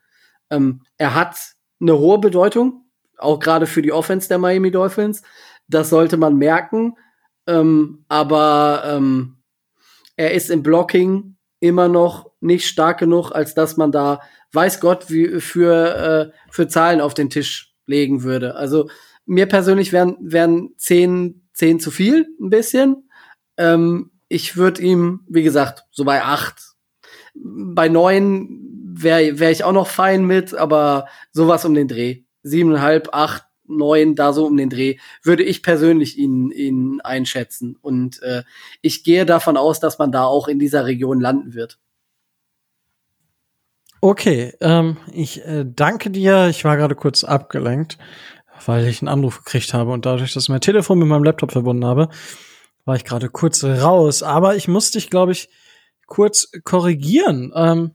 Ähm, er hat eine hohe Bedeutung, auch gerade für die Offense der Miami Dolphins. Das sollte man merken. Ähm, aber ähm, er ist im Blocking immer noch nicht stark genug, als dass man da weiß Gott wie für äh, für Zahlen auf den Tisch legen würde. Also mir persönlich wären wären zehn zehn zu viel ein bisschen. Ähm, ich würde ihm, wie gesagt, so bei acht, bei neun wäre wär ich auch noch fein mit, aber sowas um den Dreh. Siebeneinhalb, acht, neun, da so um den Dreh, würde ich persönlich ihn, ihn einschätzen. Und äh, ich gehe davon aus, dass man da auch in dieser Region landen wird. Okay, ähm, ich äh, danke dir. Ich war gerade kurz abgelenkt, weil ich einen Anruf gekriegt habe und dadurch, dass ich mein Telefon mit meinem Laptop verbunden habe, war ich gerade kurz raus. Aber ich musste dich, glaube ich, kurz korrigieren. Ähm,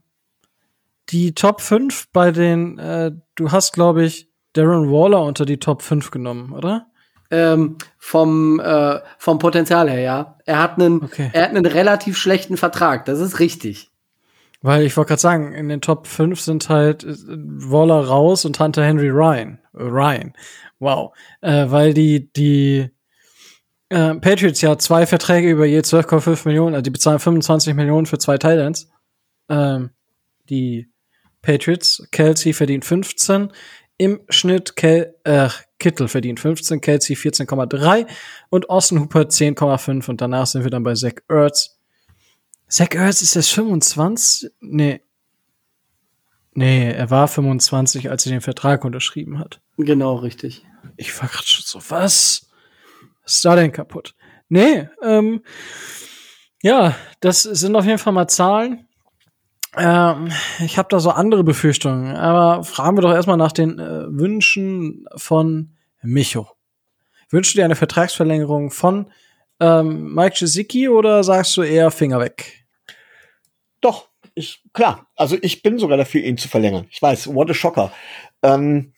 die Top 5 bei den, äh, du hast, glaube ich, Darren Waller unter die Top 5 genommen, oder? Ähm, vom, äh, vom Potenzial her, ja. Er hat einen, okay. er hat einen relativ schlechten Vertrag, das ist richtig. Weil ich wollte gerade sagen, in den Top 5 sind halt äh, Waller raus und Hunter Henry Ryan. Äh, Ryan. Wow. Äh, weil die, die äh, Patriots ja zwei Verträge über je 12,5 Millionen, also die bezahlen 25 Millionen für zwei Titans. Ähm, die Patriots, Kelsey verdient 15, im Schnitt Kel äh, Kittel verdient 15, Kelsey 14,3 und Austin Hooper 10,5 und danach sind wir dann bei Zach Ertz. Zach Ertz ist jetzt 25? Nee. Nee, er war 25, als er den Vertrag unterschrieben hat. Genau, richtig. Ich war gerade schon so, was? Was ist da denn kaputt? Nee, ähm, ja, das sind auf jeden Fall mal Zahlen. Ähm, ich habe da so andere Befürchtungen, aber fragen wir doch erstmal nach den äh, Wünschen von Micho. Wünschst du dir eine Vertragsverlängerung von ähm, Mike Gesicki oder sagst du eher Finger weg? Doch, ich, klar. Also ich bin sogar dafür, ihn zu verlängern. Ich weiß, what a shocker. Ähm,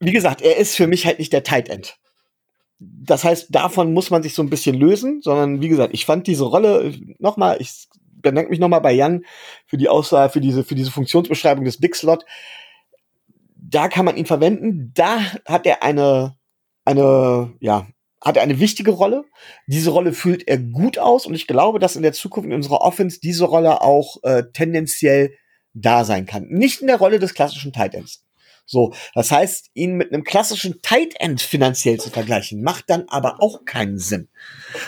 wie gesagt, er ist für mich halt nicht der Tight End das heißt, davon muss man sich so ein bisschen lösen, sondern wie gesagt, ich fand diese Rolle nochmal, ich bedanke mich nochmal bei Jan für die Aussage, für diese, für diese Funktionsbeschreibung des Big Slot. Da kann man ihn verwenden. Da hat er eine, eine, ja, hat er eine wichtige Rolle. Diese Rolle füllt er gut aus und ich glaube, dass in der Zukunft in unserer Offense diese Rolle auch äh, tendenziell da sein kann. Nicht in der Rolle des klassischen Titans So, das heißt, ihn mit einem klassischen Tight End finanziell zu vergleichen, macht dann aber auch keinen Sinn.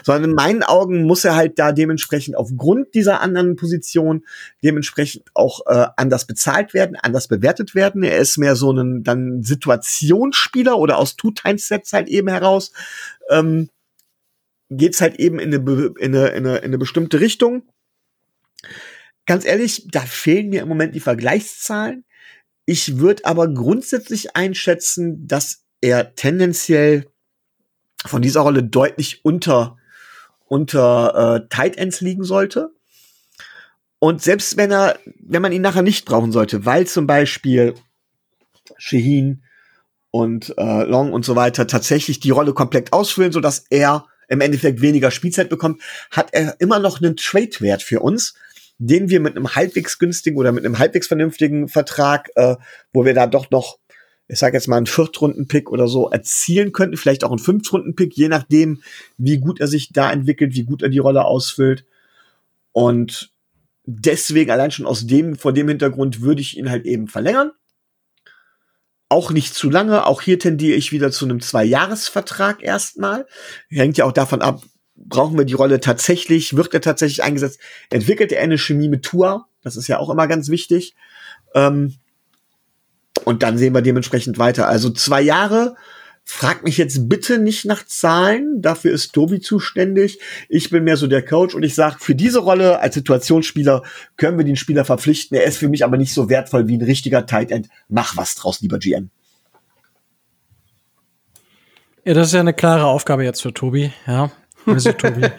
Sondern in meinen Augen muss er halt da dementsprechend aufgrund dieser anderen Position dementsprechend auch äh, anders bezahlt werden, anders bewertet werden. Er ist mehr so ein dann Situationsspieler oder aus Two-Times-Sets halt eben heraus. Ähm, geht's halt eben in eine, in, eine, in, eine, in eine bestimmte Richtung. Ganz ehrlich, da fehlen mir im Moment die Vergleichszahlen. Ich würde aber grundsätzlich einschätzen, dass er tendenziell von dieser Rolle deutlich unter unter äh, Tight Ends liegen sollte. Und selbst wenn er, wenn man ihn nachher nicht brauchen sollte, weil zum Beispiel Shaheen und äh, Long und so weiter tatsächlich die Rolle komplett ausfüllen, so dass er im Endeffekt weniger Spielzeit bekommt, hat er immer noch einen Trade-Wert für uns, den wir mit einem halbwegs günstigen oder mit einem halbwegs vernünftigen Vertrag, äh, wo wir da doch noch, ich sage jetzt mal einen Viertrunden-Pick oder so erzielen könnten, vielleicht auch einen Fünftrunden-Pick, je nachdem, wie gut er sich da entwickelt, wie gut er die Rolle ausfüllt. Und deswegen allein schon aus dem, vor dem Hintergrund würde ich ihn halt eben verlängern auch nicht zu lange. Auch hier tendiere ich wieder zu einem Zwei-Jahres-Vertrag erstmal. Hängt ja auch davon ab, brauchen wir die Rolle tatsächlich, wird er tatsächlich eingesetzt, entwickelt er eine Chemie mit Tour, das ist ja auch immer ganz wichtig. Ähm, und dann sehen wir dementsprechend weiter. Also zwei Jahre Frag mich jetzt bitte nicht nach Zahlen, dafür ist Tobi zuständig. Ich bin mehr so der Coach und ich sage, für diese Rolle als Situationsspieler können wir den Spieler verpflichten. Er ist für mich aber nicht so wertvoll wie ein richtiger Tight End. Mach was draus, lieber GM. Ja, das ist ja eine klare Aufgabe jetzt für Tobi, ja. Also Tobi.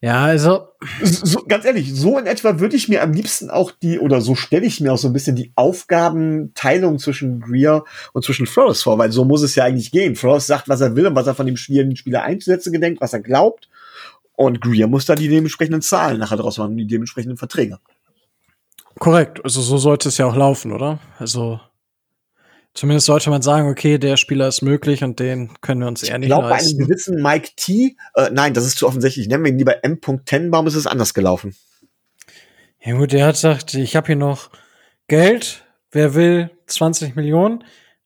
Ja, also. So, ganz ehrlich, so in etwa würde ich mir am liebsten auch die, oder so stelle ich mir auch so ein bisschen die Aufgabenteilung zwischen Greer und zwischen Flores vor, weil so muss es ja eigentlich gehen. Flores sagt, was er will und was er von dem spielenden Spieler einzusetzen gedenkt, was er glaubt. Und Greer muss da die dementsprechenden Zahlen nachher draus machen, die dementsprechenden Verträge. Korrekt. Also so sollte es ja auch laufen, oder? Also Zumindest sollte man sagen, okay, der Spieler ist möglich und den können wir uns eher nicht ich glaube, bei einem gewissen Mike T, äh, nein, das ist zu offensichtlich, nennen wir ihn lieber M. Tenbaum, ist es anders gelaufen. Ja gut, der hat gesagt, ich habe hier noch Geld, wer will 20 Millionen?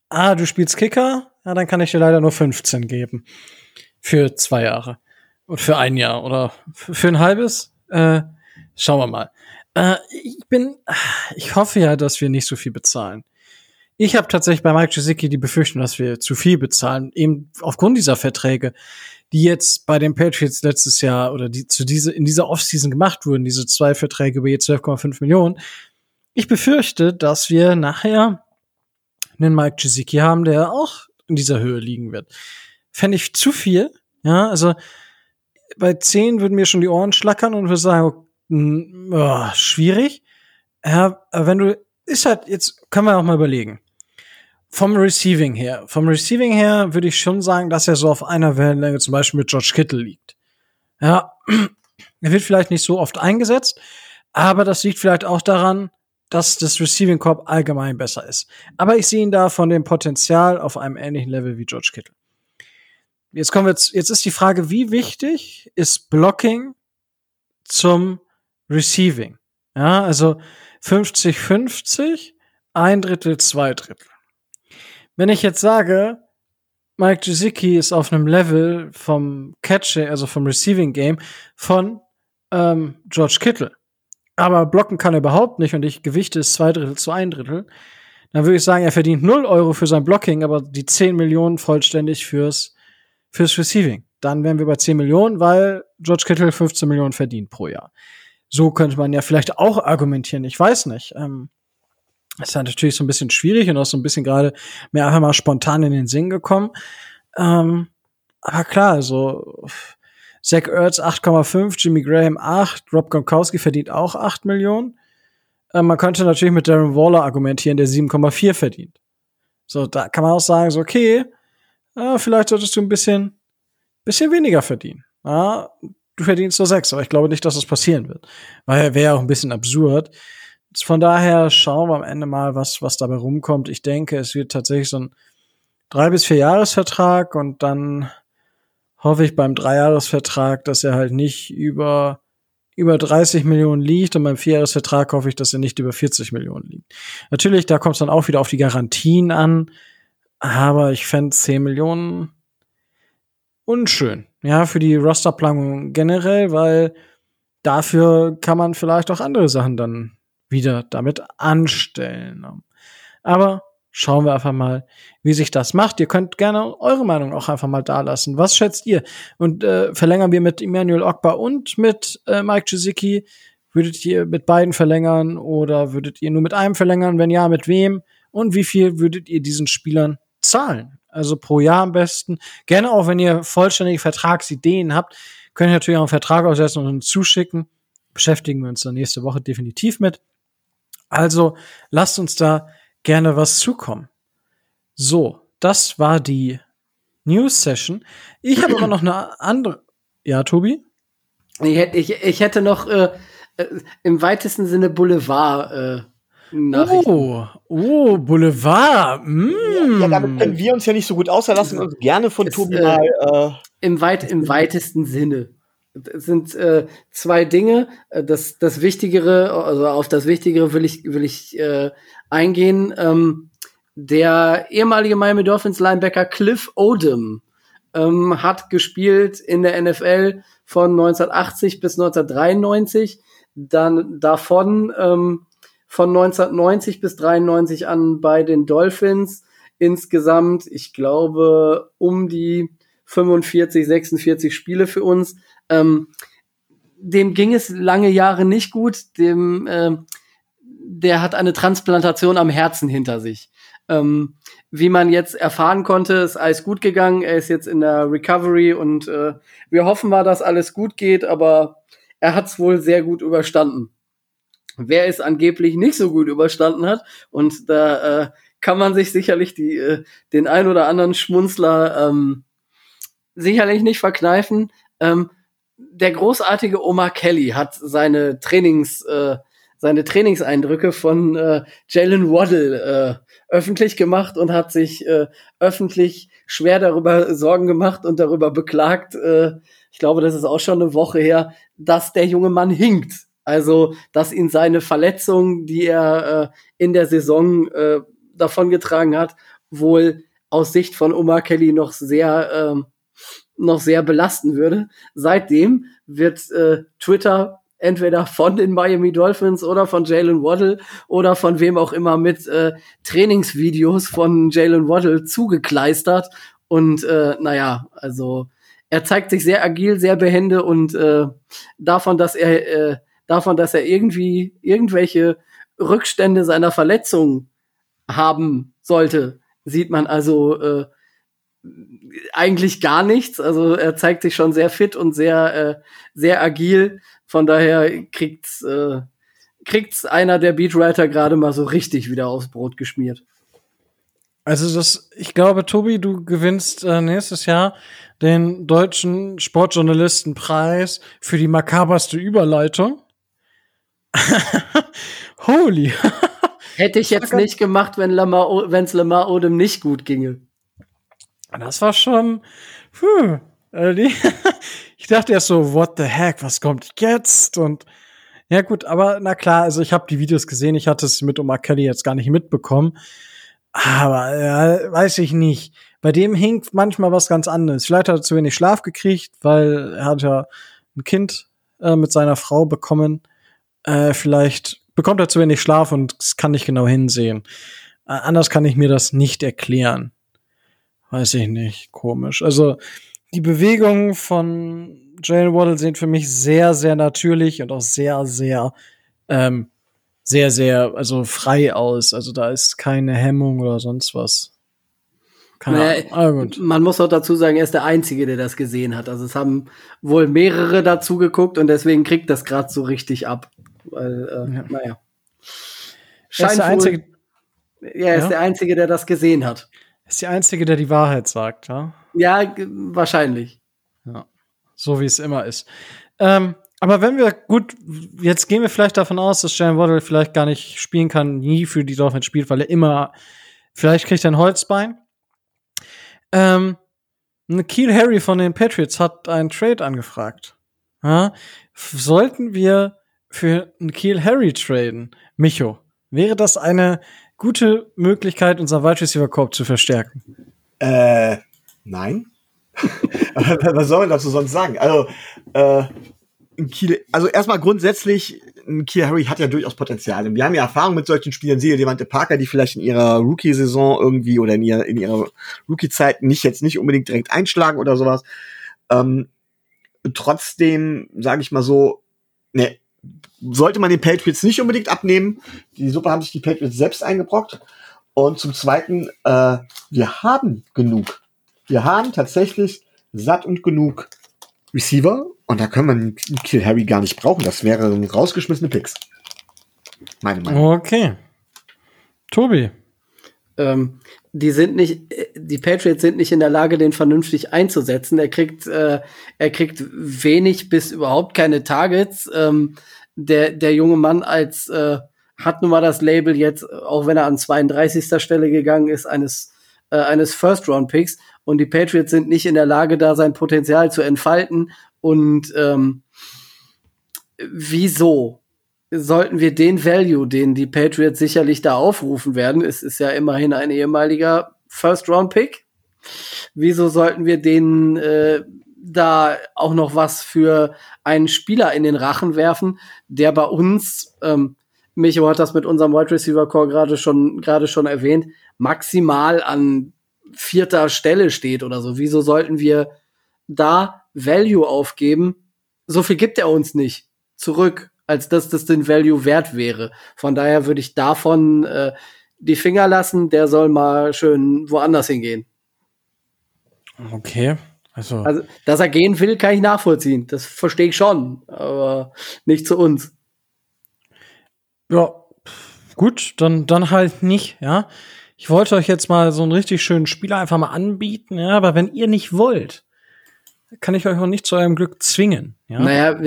Ah, du spielst Kicker? Ja, dann kann ich dir leider nur 15 geben. Für zwei Jahre. Und für ein Jahr oder für ein halbes? Äh, schauen wir mal. Äh, ich bin, ich hoffe ja, dass wir nicht so viel bezahlen. Ich habe tatsächlich bei Mike Gesicki die Befürchtung, dass wir zu viel bezahlen, eben aufgrund dieser Verträge, die jetzt bei den Patriots letztes Jahr oder die zu diese in dieser Offseason gemacht wurden, diese zwei Verträge über je 12,5 Millionen. Ich befürchte, dass wir nachher einen Mike Gesicki haben, der auch in dieser Höhe liegen wird. Fände ich zu viel, ja, also bei 10 würden mir schon die Ohren schlackern und würde sagen, oh, schwierig. Ja, wenn du, ist halt, jetzt können wir auch mal überlegen vom Receiving her. Vom Receiving her würde ich schon sagen, dass er so auf einer Wellenlänge zum Beispiel mit George Kittle liegt. Ja, er wird vielleicht nicht so oft eingesetzt, aber das liegt vielleicht auch daran, dass das Receiving Corp allgemein besser ist. Aber ich sehe ihn da von dem Potenzial auf einem ähnlichen Level wie George Kittle. Jetzt kommen wir jetzt, jetzt ist die Frage, wie wichtig ist Blocking zum Receiving? Ja, also 50-50, ein Drittel, zwei Drittel. Wenn ich jetzt sage, Mike Gesicki ist auf einem Level vom Catching, also vom Receiving Game von ähm, George Kittle, aber blocken kann er überhaupt nicht und ich Gewichte ist zwei Drittel zu ein Drittel, dann würde ich sagen, er verdient 0 Euro für sein Blocking, aber die 10 Millionen vollständig fürs, fürs Receiving. Dann wären wir bei 10 Millionen, weil George Kittle 15 Millionen verdient pro Jahr. So könnte man ja vielleicht auch argumentieren, ich weiß nicht. Ähm, ist ja natürlich so ein bisschen schwierig und auch so ein bisschen gerade mir einfach mal spontan in den Sinn gekommen. Ähm, aber klar, also Zach Ertz 8,5, Jimmy Graham 8, Rob Gronkowski verdient auch 8 Millionen. Ähm, man könnte natürlich mit Darren Waller argumentieren, der 7,4 verdient. So, da kann man auch sagen, so, okay, äh, vielleicht solltest du ein bisschen, bisschen weniger verdienen. Ja, du verdienst nur 6, aber ich glaube nicht, dass das passieren wird. Weil wäre auch ein bisschen absurd. Von daher schauen wir am Ende mal, was, was dabei rumkommt. Ich denke, es wird tatsächlich so ein drei bis vier Jahresvertrag und dann hoffe ich beim Dreijahresvertrag, dass er halt nicht über über 30 Millionen liegt und beim Vierjahresvertrag hoffe ich, dass er nicht über 40 Millionen liegt. Natürlich, da kommt es dann auch wieder auf die Garantien an, aber ich fände 10 Millionen unschön. Ja, für die Rosterplanung generell, weil dafür kann man vielleicht auch andere Sachen dann wieder damit anstellen. Aber schauen wir einfach mal, wie sich das macht. Ihr könnt gerne eure Meinung auch einfach mal da lassen. Was schätzt ihr? Und äh, verlängern wir mit Emmanuel Ogba und mit äh, Mike Gesicki? Würdet ihr mit beiden verlängern oder würdet ihr nur mit einem verlängern? Wenn ja, mit wem? Und wie viel würdet ihr diesen Spielern zahlen? Also pro Jahr am besten. Gerne auch, wenn ihr vollständige Vertragsideen habt, könnt ihr natürlich auch einen Vertrag aussetzen und uns zuschicken. Beschäftigen wir uns dann nächste Woche definitiv mit. Also lasst uns da gerne was zukommen. So, das war die News Session. Ich habe aber noch eine andere. Ja, Tobi? Ich, hätte, ich, ich hätte noch äh, äh, im weitesten Sinne Boulevard. Äh, Oh, oh, Boulevard. Mm. Ja, ja, damit können wir uns ja nicht so gut außerlassen und gerne von Tobi äh, mal. Äh, Im, weit, Im weitesten Sinne. Sind äh, zwei Dinge. Äh, das, das Wichtigere, also auf das Wichtigere will ich, will ich äh, eingehen. Ähm, der ehemalige Miami Dolphins Linebacker Cliff Odom ähm, hat gespielt in der NFL von 1980 bis 1993. Dann davon ähm, von 1990 bis 93 an bei den Dolphins. Insgesamt, ich glaube, um die 45, 46 Spiele für uns. Ähm, dem ging es lange Jahre nicht gut. Dem, äh, der hat eine Transplantation am Herzen hinter sich. Ähm, wie man jetzt erfahren konnte, ist alles gut gegangen. Er ist jetzt in der Recovery und äh, wir hoffen mal, dass alles gut geht, aber er hat es wohl sehr gut überstanden wer es angeblich nicht so gut überstanden hat. Und da äh, kann man sich sicherlich die, äh, den ein oder anderen Schmunzler ähm, sicherlich nicht verkneifen. Ähm, der großartige Omar Kelly hat seine Trainings, äh, seine Trainingseindrücke von äh, Jalen Waddle äh, öffentlich gemacht und hat sich äh, öffentlich schwer darüber Sorgen gemacht und darüber beklagt. Äh, ich glaube, das ist auch schon eine Woche her, dass der junge Mann hinkt also, dass ihn seine Verletzung, die er äh, in der Saison äh, davongetragen hat, wohl aus Sicht von Omar Kelly noch sehr, äh, noch sehr belasten würde. Seitdem wird äh, Twitter entweder von den Miami Dolphins oder von Jalen Waddle oder von wem auch immer mit äh, Trainingsvideos von Jalen Waddle zugekleistert. Und äh, naja, also er zeigt sich sehr agil, sehr behende und äh, davon, dass er äh, davon, dass er irgendwie irgendwelche Rückstände seiner Verletzung haben sollte, sieht man also äh, eigentlich gar nichts. Also er zeigt sich schon sehr fit und sehr, äh, sehr agil. Von daher kriegt's, äh, kriegt's einer der Beatwriter gerade mal so richtig wieder aufs Brot geschmiert. Also das, ich glaube, Tobi, du gewinnst äh, nächstes Jahr den deutschen Sportjournalistenpreis für die makaberste Überleitung. Holy. Hätte ich jetzt nicht gemacht, wenn Lamar, wenn's Lamar Odom nicht gut ginge. Das war schon. Puh, ich dachte erst so, what the heck, was kommt jetzt? Und ja gut, aber na klar, also ich habe die Videos gesehen, ich hatte es mit Omar Kelly jetzt gar nicht mitbekommen. Aber ja, weiß ich nicht. Bei dem hinkt manchmal was ganz anderes. Vielleicht hat er zu wenig Schlaf gekriegt, weil er hat ja ein Kind äh, mit seiner Frau bekommen äh, vielleicht bekommt er zu wenig Schlaf und kann nicht genau hinsehen. Äh, anders kann ich mir das nicht erklären. Weiß ich nicht, komisch. Also die Bewegungen von Jalen Waddle sehen für mich sehr, sehr natürlich und auch sehr, sehr, ähm, sehr, sehr, also frei aus. Also da ist keine Hemmung oder sonst was. Keine naja, ah, man muss auch dazu sagen, er ist der Einzige, der das gesehen hat. Also es haben wohl mehrere dazu geguckt und deswegen kriegt das gerade so richtig ab. Weil, äh, ja. naja. Scheint er ist der Einzige. Ja, er ist der Einzige, der das gesehen hat. Ist der Einzige, der die Wahrheit sagt, ja? Ja, wahrscheinlich. Ja. So wie es immer ist. Ähm, aber wenn wir, gut, jetzt gehen wir vielleicht davon aus, dass Jalen Waddle vielleicht gar nicht spielen kann, nie für die Dolphins spielt, weil er immer, vielleicht kriegt er ein Holzbein. Ähm, Keel Harry von den Patriots hat einen Trade angefragt. Ja? sollten wir für einen Kiel Harry traden? Micho, wäre das eine gute Möglichkeit, unseren Wide Receiver Korb zu verstärken? Äh, nein. Was soll man dazu sonst sagen? Also, äh, Kiel, also erstmal grundsätzlich, Kiel Harry hat ja durchaus Potenzial. Wir haben ja Erfahrung mit solchen Spielern, siehe Devante Parker, die vielleicht in ihrer Rookie-Saison irgendwie oder in ihrer, in ihrer Rookie-Zeit nicht jetzt nicht unbedingt direkt einschlagen oder sowas. Ähm, trotzdem, sage ich mal so, ne, sollte man den Patriots nicht unbedingt abnehmen. Die Suppe haben sich die Patriots selbst eingebrockt. Und zum Zweiten, äh, wir haben genug. Wir haben tatsächlich satt und genug Receiver und da können wir einen Kill Harry gar nicht brauchen. Das wäre rausgeschmissene Picks. Meine Meinung. Okay. Tobi. Ähm, die sind nicht, die Patriots sind nicht in der Lage, den vernünftig einzusetzen. Er kriegt, äh, er kriegt wenig bis überhaupt keine Targets. Ähm, der, der junge Mann als äh, hat nun mal das Label jetzt, auch wenn er an 32. Stelle gegangen ist, eines, äh, eines First-Round-Picks. Und die Patriots sind nicht in der Lage, da sein Potenzial zu entfalten. Und ähm, wieso sollten wir den Value, den die Patriots sicherlich da aufrufen werden, es ist ja immerhin ein ehemaliger First-Round-Pick, wieso sollten wir den äh, da auch noch was für einen Spieler in den Rachen werfen, der bei uns, ähm, Micho hat das mit unserem Wide Receiver Core gerade schon, gerade schon erwähnt, maximal an vierter Stelle steht oder so. Wieso sollten wir da Value aufgeben? So viel gibt er uns nicht zurück, als dass das den Value wert wäre. Von daher würde ich davon äh, die Finger lassen. Der soll mal schön woanders hingehen. Okay. Also, also, dass er gehen will, kann ich nachvollziehen. Das verstehe ich schon, aber nicht zu uns. Ja, gut, dann, dann halt nicht, ja. Ich wollte euch jetzt mal so einen richtig schönen Spieler einfach mal anbieten, ja, aber wenn ihr nicht wollt, kann ich euch auch nicht zu eurem Glück zwingen. Ja? Naja,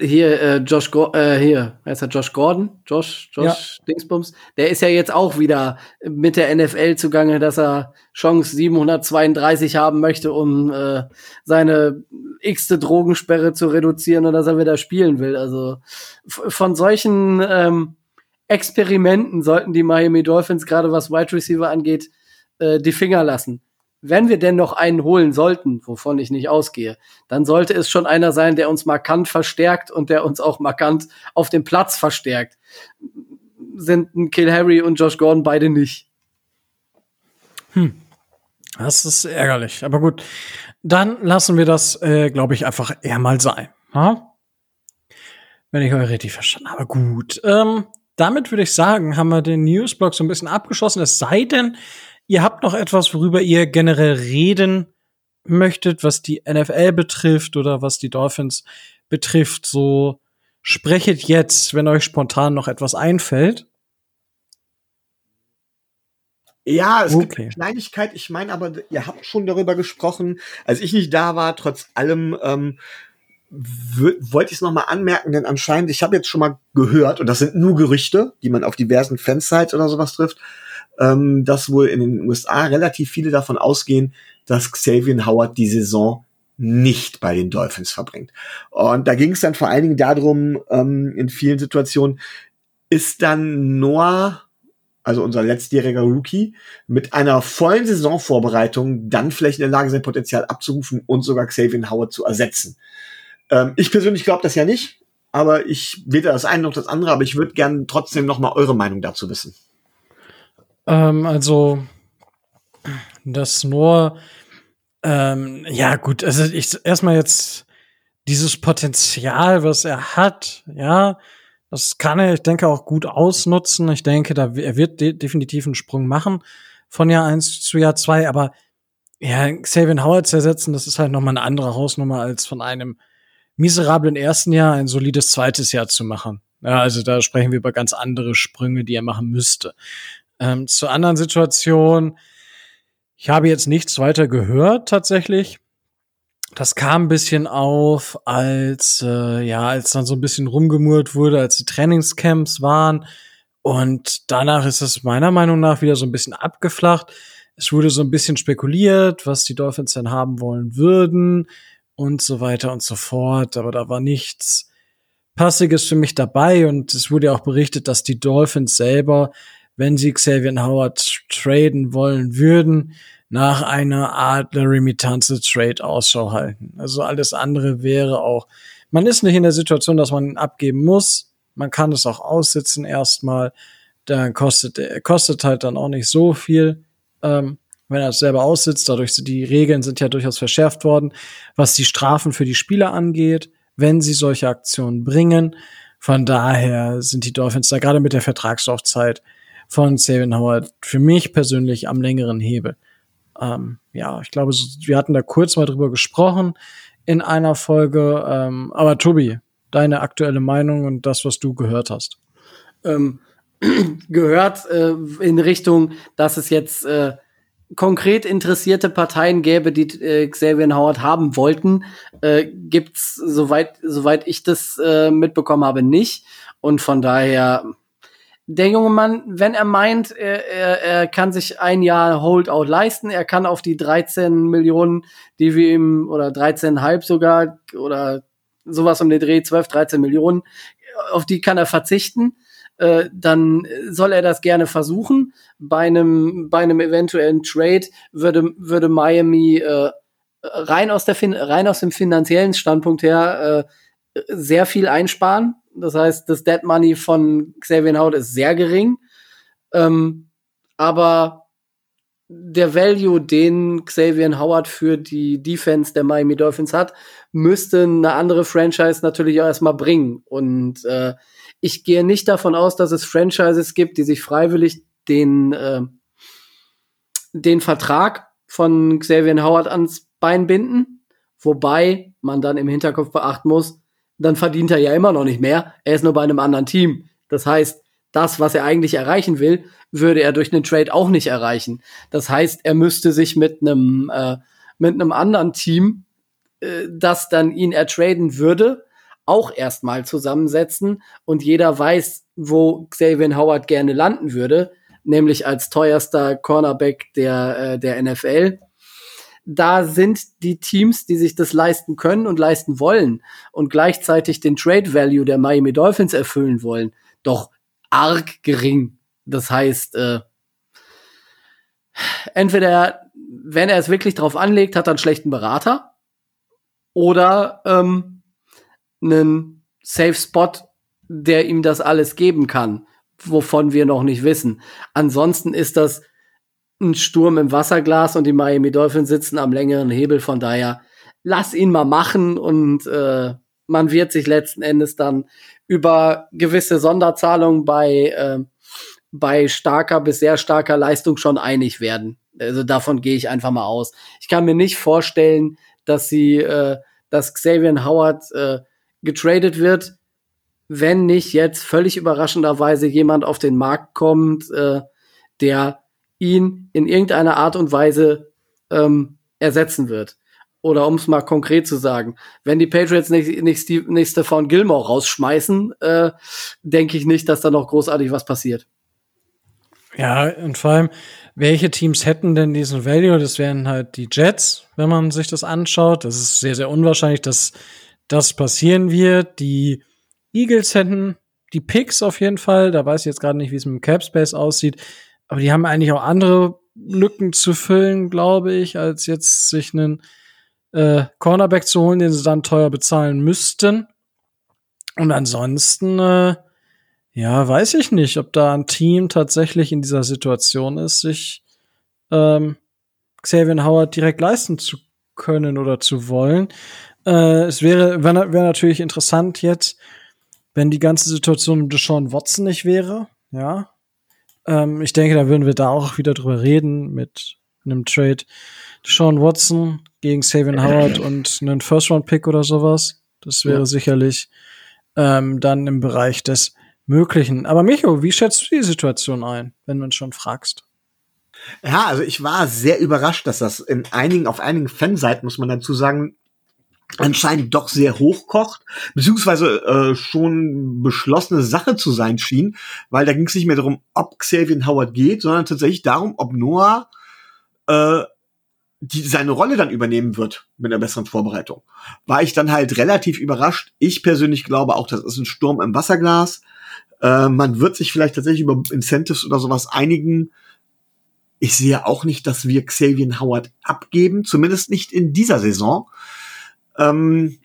hier, äh, Josh, Go äh, hier, heißt er Josh Gordon? Josh, Josh ja. Dingsbums? Der ist ja jetzt auch wieder mit der NFL zugange, dass er Chance 732 haben möchte, um äh, seine x-te Drogensperre zu reduzieren und dass er wieder spielen will. Also von solchen ähm, Experimenten sollten die Miami Dolphins, gerade was Wide Receiver angeht, äh, die Finger lassen wenn wir denn noch einen holen sollten, wovon ich nicht ausgehe, dann sollte es schon einer sein, der uns markant verstärkt und der uns auch markant auf dem Platz verstärkt. Sind Kill Harry und Josh Gordon beide nicht. Hm. Das ist ärgerlich. Aber gut, dann lassen wir das, äh, glaube ich, einfach eher mal sein. Ha? Wenn ich euch richtig verstanden habe. Gut. Ähm, damit würde ich sagen, haben wir den Newsblock so ein bisschen abgeschlossen. Es sei denn, Ihr habt noch etwas, worüber ihr generell reden möchtet, was die NFL betrifft oder was die Dolphins betrifft. So sprechet jetzt, wenn euch spontan noch etwas einfällt. Ja, es okay. gibt eine Kleinigkeit. Ich meine aber, ihr habt schon darüber gesprochen. Als ich nicht da war, trotz allem ähm, wollte ich es nochmal anmerken, denn anscheinend, ich habe jetzt schon mal gehört, und das sind nur Gerüchte, die man auf diversen Fansites oder sowas trifft, ähm, dass wohl in den USA relativ viele davon ausgehen, dass Xavier Howard die Saison nicht bei den Dolphins verbringt. Und da ging es dann vor allen Dingen darum, ähm, in vielen Situationen, ist dann Noah, also unser letztjähriger Rookie, mit einer vollen Saisonvorbereitung dann vielleicht in der Lage, sein Potenzial abzurufen und sogar Xavier Howard zu ersetzen. Ähm, ich persönlich glaube das ja nicht, aber ich weder das eine noch das andere, aber ich würde gerne trotzdem noch mal eure Meinung dazu wissen. Ähm, also, das nur, ähm, ja, gut, also ich erstmal jetzt dieses Potenzial, was er hat, ja, das kann er, ich denke, auch gut ausnutzen. Ich denke, da, er wird de definitiv einen Sprung machen von Jahr eins zu Jahr zwei aber ja, Xavier Howard zu ersetzen, das ist halt nochmal eine andere Hausnummer, als von einem miserablen ersten Jahr ein solides zweites Jahr zu machen. Ja, also da sprechen wir über ganz andere Sprünge, die er machen müsste. Ähm, zur anderen Situation, ich habe jetzt nichts weiter gehört tatsächlich. Das kam ein bisschen auf, als äh, ja, als dann so ein bisschen rumgemurrt wurde, als die Trainingscamps waren. Und danach ist es meiner Meinung nach wieder so ein bisschen abgeflacht. Es wurde so ein bisschen spekuliert, was die Dolphins denn haben wollen würden und so weiter und so fort. Aber da war nichts Passiges für mich dabei und es wurde ja auch berichtet, dass die Dolphins selber, wenn sie Xavier Howard traden wollen würden, nach einer Art Larry Mitanze Trade Ausschau halten. Also alles andere wäre auch, man ist nicht in der Situation, dass man ihn abgeben muss. Man kann es auch aussitzen erstmal. Dann kostet, kostet halt dann auch nicht so viel. Ähm, wenn er es selber aussitzt. Dadurch sind die Regeln sind ja durchaus verschärft worden, was die Strafen für die Spieler angeht, wenn sie solche Aktionen bringen. Von daher sind die Dolphins da gerade mit der Vertragslaufzeit von Savin Howard für mich persönlich am längeren Hebel. Ähm, ja, ich glaube, wir hatten da kurz mal drüber gesprochen in einer Folge. Ähm, aber Tobi, deine aktuelle Meinung und das, was du gehört hast. Ähm, gehört äh, in Richtung, dass es jetzt äh, konkret interessierte Parteien gäbe, die äh, Xavier Howard haben wollten, äh, gibt's soweit soweit ich das äh, mitbekommen habe nicht und von daher der junge Mann, wenn er meint, er, er, er kann sich ein Jahr Holdout leisten, er kann auf die 13 Millionen, die wir ihm oder 13,5 sogar oder sowas um den Dreh 12, 13 Millionen, auf die kann er verzichten äh, dann soll er das gerne versuchen. Bei einem, bei einem eventuellen Trade würde, würde Miami äh, rein, aus der rein aus dem finanziellen Standpunkt her äh, sehr viel einsparen. Das heißt, das Dead Money von Xavier Howard ist sehr gering. Ähm, aber der Value, den Xavier Howard für die Defense der Miami Dolphins hat, müsste eine andere Franchise natürlich auch erstmal bringen. Und äh, ich gehe nicht davon aus, dass es Franchises gibt, die sich freiwillig den, äh, den Vertrag von Xavier Howard ans Bein binden. Wobei man dann im Hinterkopf beachten muss, dann verdient er ja immer noch nicht mehr. Er ist nur bei einem anderen Team. Das heißt, das, was er eigentlich erreichen will, würde er durch einen Trade auch nicht erreichen. Das heißt, er müsste sich mit einem äh, mit einem anderen Team, äh, das dann ihn ertraden würde, auch erstmal zusammensetzen und jeder weiß, wo Xavier Howard gerne landen würde, nämlich als teuerster Cornerback der, äh, der NFL. Da sind die Teams, die sich das leisten können und leisten wollen und gleichzeitig den Trade Value der Miami Dolphins erfüllen wollen, doch arg gering. Das heißt, äh, entweder, wenn er es wirklich drauf anlegt, hat er einen schlechten Berater oder ähm, einen Safe Spot, der ihm das alles geben kann, wovon wir noch nicht wissen. Ansonsten ist das ein Sturm im Wasserglas und die Miami Dolphins sitzen am längeren Hebel. Von daher lass ihn mal machen und äh, man wird sich letzten Endes dann über gewisse Sonderzahlungen bei äh, bei starker bis sehr starker Leistung schon einig werden. Also davon gehe ich einfach mal aus. Ich kann mir nicht vorstellen, dass sie, äh, dass Xavier Howard äh, getradet wird, wenn nicht jetzt völlig überraschenderweise jemand auf den Markt kommt, äh, der ihn in irgendeiner Art und Weise ähm, ersetzen wird. Oder um es mal konkret zu sagen, wenn die Patriots nicht, nicht, Steve, nicht Stefan Gilmore rausschmeißen, äh, denke ich nicht, dass da noch großartig was passiert. Ja, und vor allem, welche Teams hätten denn diesen Value? Das wären halt die Jets, wenn man sich das anschaut. Das ist sehr, sehr unwahrscheinlich, dass das passieren wird. Die Eagles hätten die Picks auf jeden Fall. Da weiß ich jetzt gerade nicht, wie es mit dem Cap Space aussieht. Aber die haben eigentlich auch andere Lücken zu füllen, glaube ich, als jetzt sich einen äh, Cornerback zu holen, den sie dann teuer bezahlen müssten. Und ansonsten, äh, ja, weiß ich nicht, ob da ein Team tatsächlich in dieser Situation ist, sich ähm, Xavier Howard direkt leisten zu können oder zu wollen. Äh, es wäre, wäre wär natürlich interessant jetzt, wenn die ganze Situation um Deshaun Watson nicht wäre, ja. Ähm, ich denke, da würden wir da auch wieder drüber reden mit einem Trade. Deshaun Watson gegen Savian Howard und einen First-Round-Pick oder sowas. Das wäre ja. sicherlich ähm, dann im Bereich des Möglichen. Aber Micho, wie schätzt du die Situation ein, wenn du uns schon fragst? Ja, also ich war sehr überrascht, dass das in einigen, auf einigen Fanseiten, muss man dazu sagen, anscheinend doch sehr hochkocht, beziehungsweise äh, schon beschlossene Sache zu sein schien, weil da ging es nicht mehr darum, ob Xavier Howard geht, sondern tatsächlich darum, ob Noah äh, die seine Rolle dann übernehmen wird mit einer besseren Vorbereitung, war ich dann halt relativ überrascht. Ich persönlich glaube auch, das ist ein Sturm im Wasserglas. Äh, man wird sich vielleicht tatsächlich über Incentives oder sowas einigen. Ich sehe auch nicht, dass wir Xavier Howard abgeben, zumindest nicht in dieser Saison. Ähm,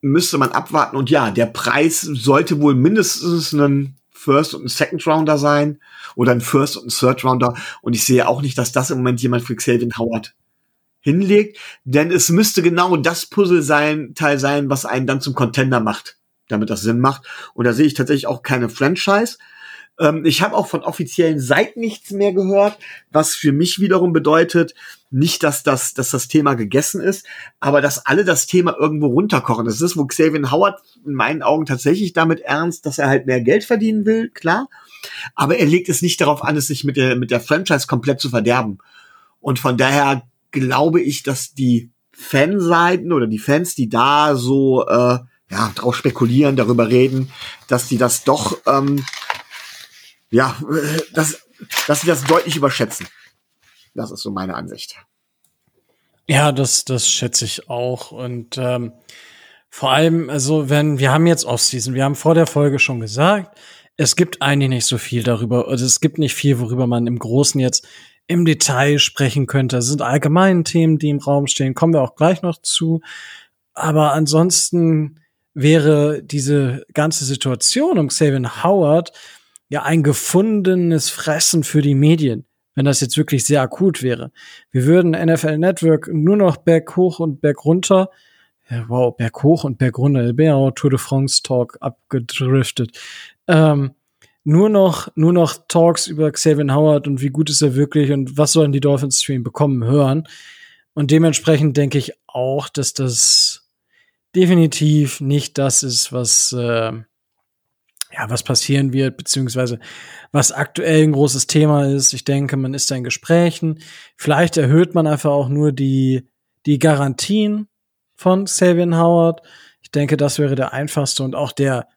müsste man abwarten. Und ja, der Preis sollte wohl mindestens ein First und ein Second Rounder sein oder ein First und ein Third Rounder. Und ich sehe auch nicht, dass das im Moment jemand für Xavier Howard hinlegt, denn es müsste genau das Puzzle sein, Teil sein, was einen dann zum Contender macht, damit das Sinn macht. Und da sehe ich tatsächlich auch keine Franchise. Ähm, ich habe auch von offiziellen Seiten nichts mehr gehört, was für mich wiederum bedeutet, nicht, dass das, dass das Thema gegessen ist, aber dass alle das Thema irgendwo runterkochen. Das ist, wo Xavier Howard in meinen Augen tatsächlich damit ernst, dass er halt mehr Geld verdienen will, klar. Aber er legt es nicht darauf an, es sich mit der, mit der Franchise komplett zu verderben. Und von daher glaube ich, dass die Fanseiten oder die Fans, die da so äh, ja, drauf spekulieren, darüber reden, dass die das doch ähm, ja, äh, dass, dass sie das deutlich überschätzen. Das ist so meine Ansicht. Ja, das, das schätze ich auch. Und ähm, vor allem, also wenn, wir haben jetzt Offseason, wir haben vor der Folge schon gesagt, es gibt eigentlich nicht so viel darüber, also es gibt nicht viel, worüber man im Großen jetzt im Detail sprechen könnte. Es sind allgemeine Themen, die im Raum stehen, kommen wir auch gleich noch zu. Aber ansonsten wäre diese ganze Situation um Xavier Howard ja ein gefundenes Fressen für die Medien, wenn das jetzt wirklich sehr akut wäre. Wir würden NFL Network nur noch Berg hoch und Berg runter. Ja, wow, Berg hoch und Berg runter. Auch Tour de France Talk abgedriftet. Ähm, nur noch, nur noch Talks über Xavier Howard und wie gut ist er wirklich und was sollen die Dolphins Stream bekommen hören. Und dementsprechend denke ich auch, dass das definitiv nicht das ist, was äh, ja, was passieren wird, beziehungsweise was aktuell ein großes Thema ist. Ich denke, man ist da in Gesprächen. Vielleicht erhöht man einfach auch nur die, die Garantien von Savian Howard. Ich denke, das wäre der einfachste und auch der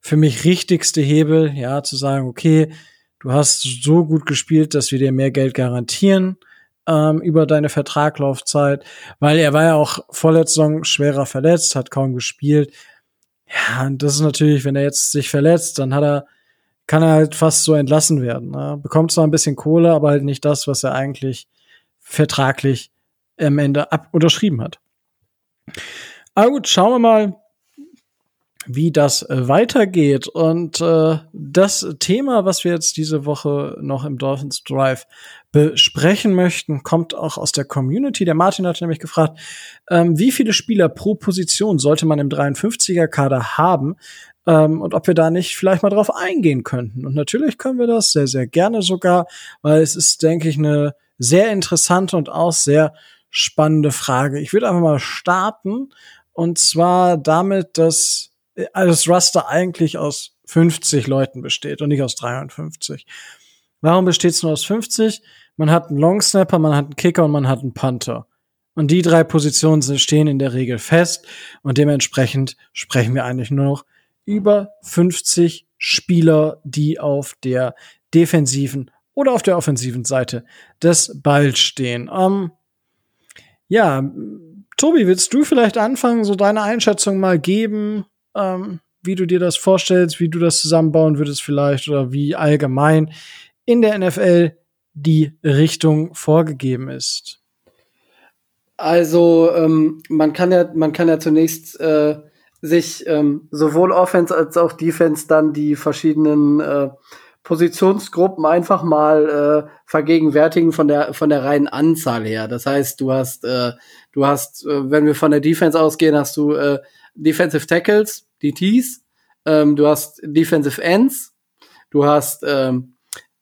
für mich richtigste Hebel, ja, zu sagen, okay, du hast so gut gespielt, dass wir dir mehr Geld garantieren ähm, über deine Vertraglaufzeit, weil er war ja auch vorletzte Saison schwerer verletzt, hat kaum gespielt. Ja, und das ist natürlich, wenn er jetzt sich verletzt, dann hat er, kann er halt fast so entlassen werden. Ne? Bekommt zwar ein bisschen Kohle, aber halt nicht das, was er eigentlich vertraglich am Ende ab unterschrieben hat. Aber gut, schauen wir mal, wie das äh, weitergeht. Und äh, das Thema, was wir jetzt diese Woche noch im Dolphins Drive besprechen möchten, kommt auch aus der Community. Der Martin hat nämlich gefragt, ähm, wie viele Spieler pro Position sollte man im 53er Kader haben? Ähm, und ob wir da nicht vielleicht mal drauf eingehen könnten. Und natürlich können wir das sehr, sehr gerne sogar, weil es ist, denke ich, eine sehr interessante und auch sehr spannende Frage. Ich würde einfach mal starten und zwar damit, dass das Raster eigentlich aus 50 Leuten besteht und nicht aus 53. Warum besteht es nur aus 50? Man hat einen Long Snapper, man hat einen Kicker und man hat einen Panther. Und die drei Positionen stehen in der Regel fest und dementsprechend sprechen wir eigentlich nur noch über 50 Spieler, die auf der defensiven oder auf der offensiven Seite des Balls stehen. Ähm, ja, Tobi, willst du vielleicht anfangen, so deine Einschätzung mal geben? ähm, wie du dir das vorstellst, wie du das zusammenbauen würdest vielleicht oder wie allgemein in der NFL die Richtung vorgegeben ist. Also ähm, man kann ja man kann ja zunächst äh, sich ähm, sowohl Offense als auch Defense dann die verschiedenen äh, Positionsgruppen einfach mal äh, vergegenwärtigen von der von der reinen Anzahl her. Das heißt, du hast äh, du hast, äh, wenn wir von der Defense ausgehen, hast du äh, Defensive Tackles, DTs, ähm, du hast Defensive Ends, du hast ähm,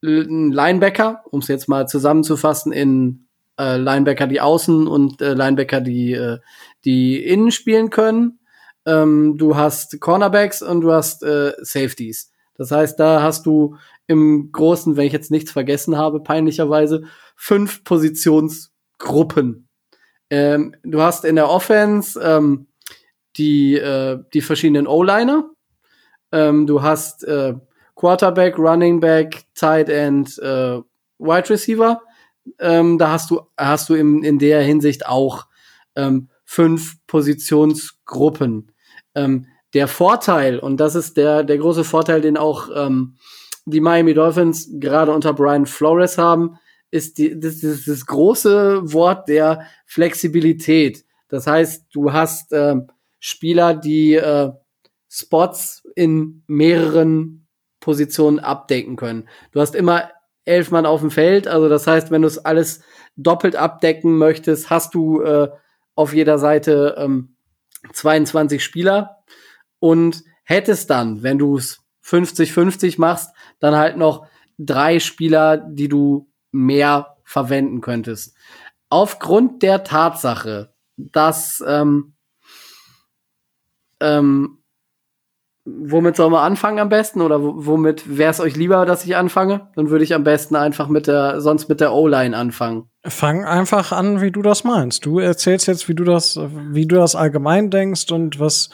Linebacker, um es jetzt mal zusammenzufassen in äh, Linebacker, die außen und äh, Linebacker, die äh, die innen spielen können. Ähm, du hast Cornerbacks und du hast äh, Safeties. Das heißt, da hast du im Großen, wenn ich jetzt nichts vergessen habe, peinlicherweise fünf Positionsgruppen. Ähm, du hast in der Offense ähm, die, äh, die verschiedenen O-Liner. Ähm, du hast äh, Quarterback, Running Back, Tight End, äh, Wide Receiver. ähm, da hast du, hast du in, in der Hinsicht auch ähm, fünf Positionsgruppen. Ähm, der Vorteil, und das ist der, der große Vorteil, den auch ähm, die Miami Dolphins gerade unter Brian Flores haben, ist die, das, das, das große Wort der Flexibilität. Das heißt, du hast äh, Spieler, die äh, Spots in mehreren Positionen abdecken können. Du hast immer elf Mann auf dem Feld, also das heißt, wenn du es alles doppelt abdecken möchtest, hast du äh, auf jeder Seite ähm, 22 Spieler und hättest dann, wenn du es 50-50 machst, dann halt noch drei Spieler, die du mehr verwenden könntest. Aufgrund der Tatsache, dass ähm, ähm, womit soll man anfangen am besten oder womit wäre es euch lieber, dass ich anfange? Dann würde ich am besten einfach mit der sonst mit der O-Line anfangen. Fang einfach an, wie du das meinst. Du erzählst jetzt, wie du das, wie du das allgemein denkst und was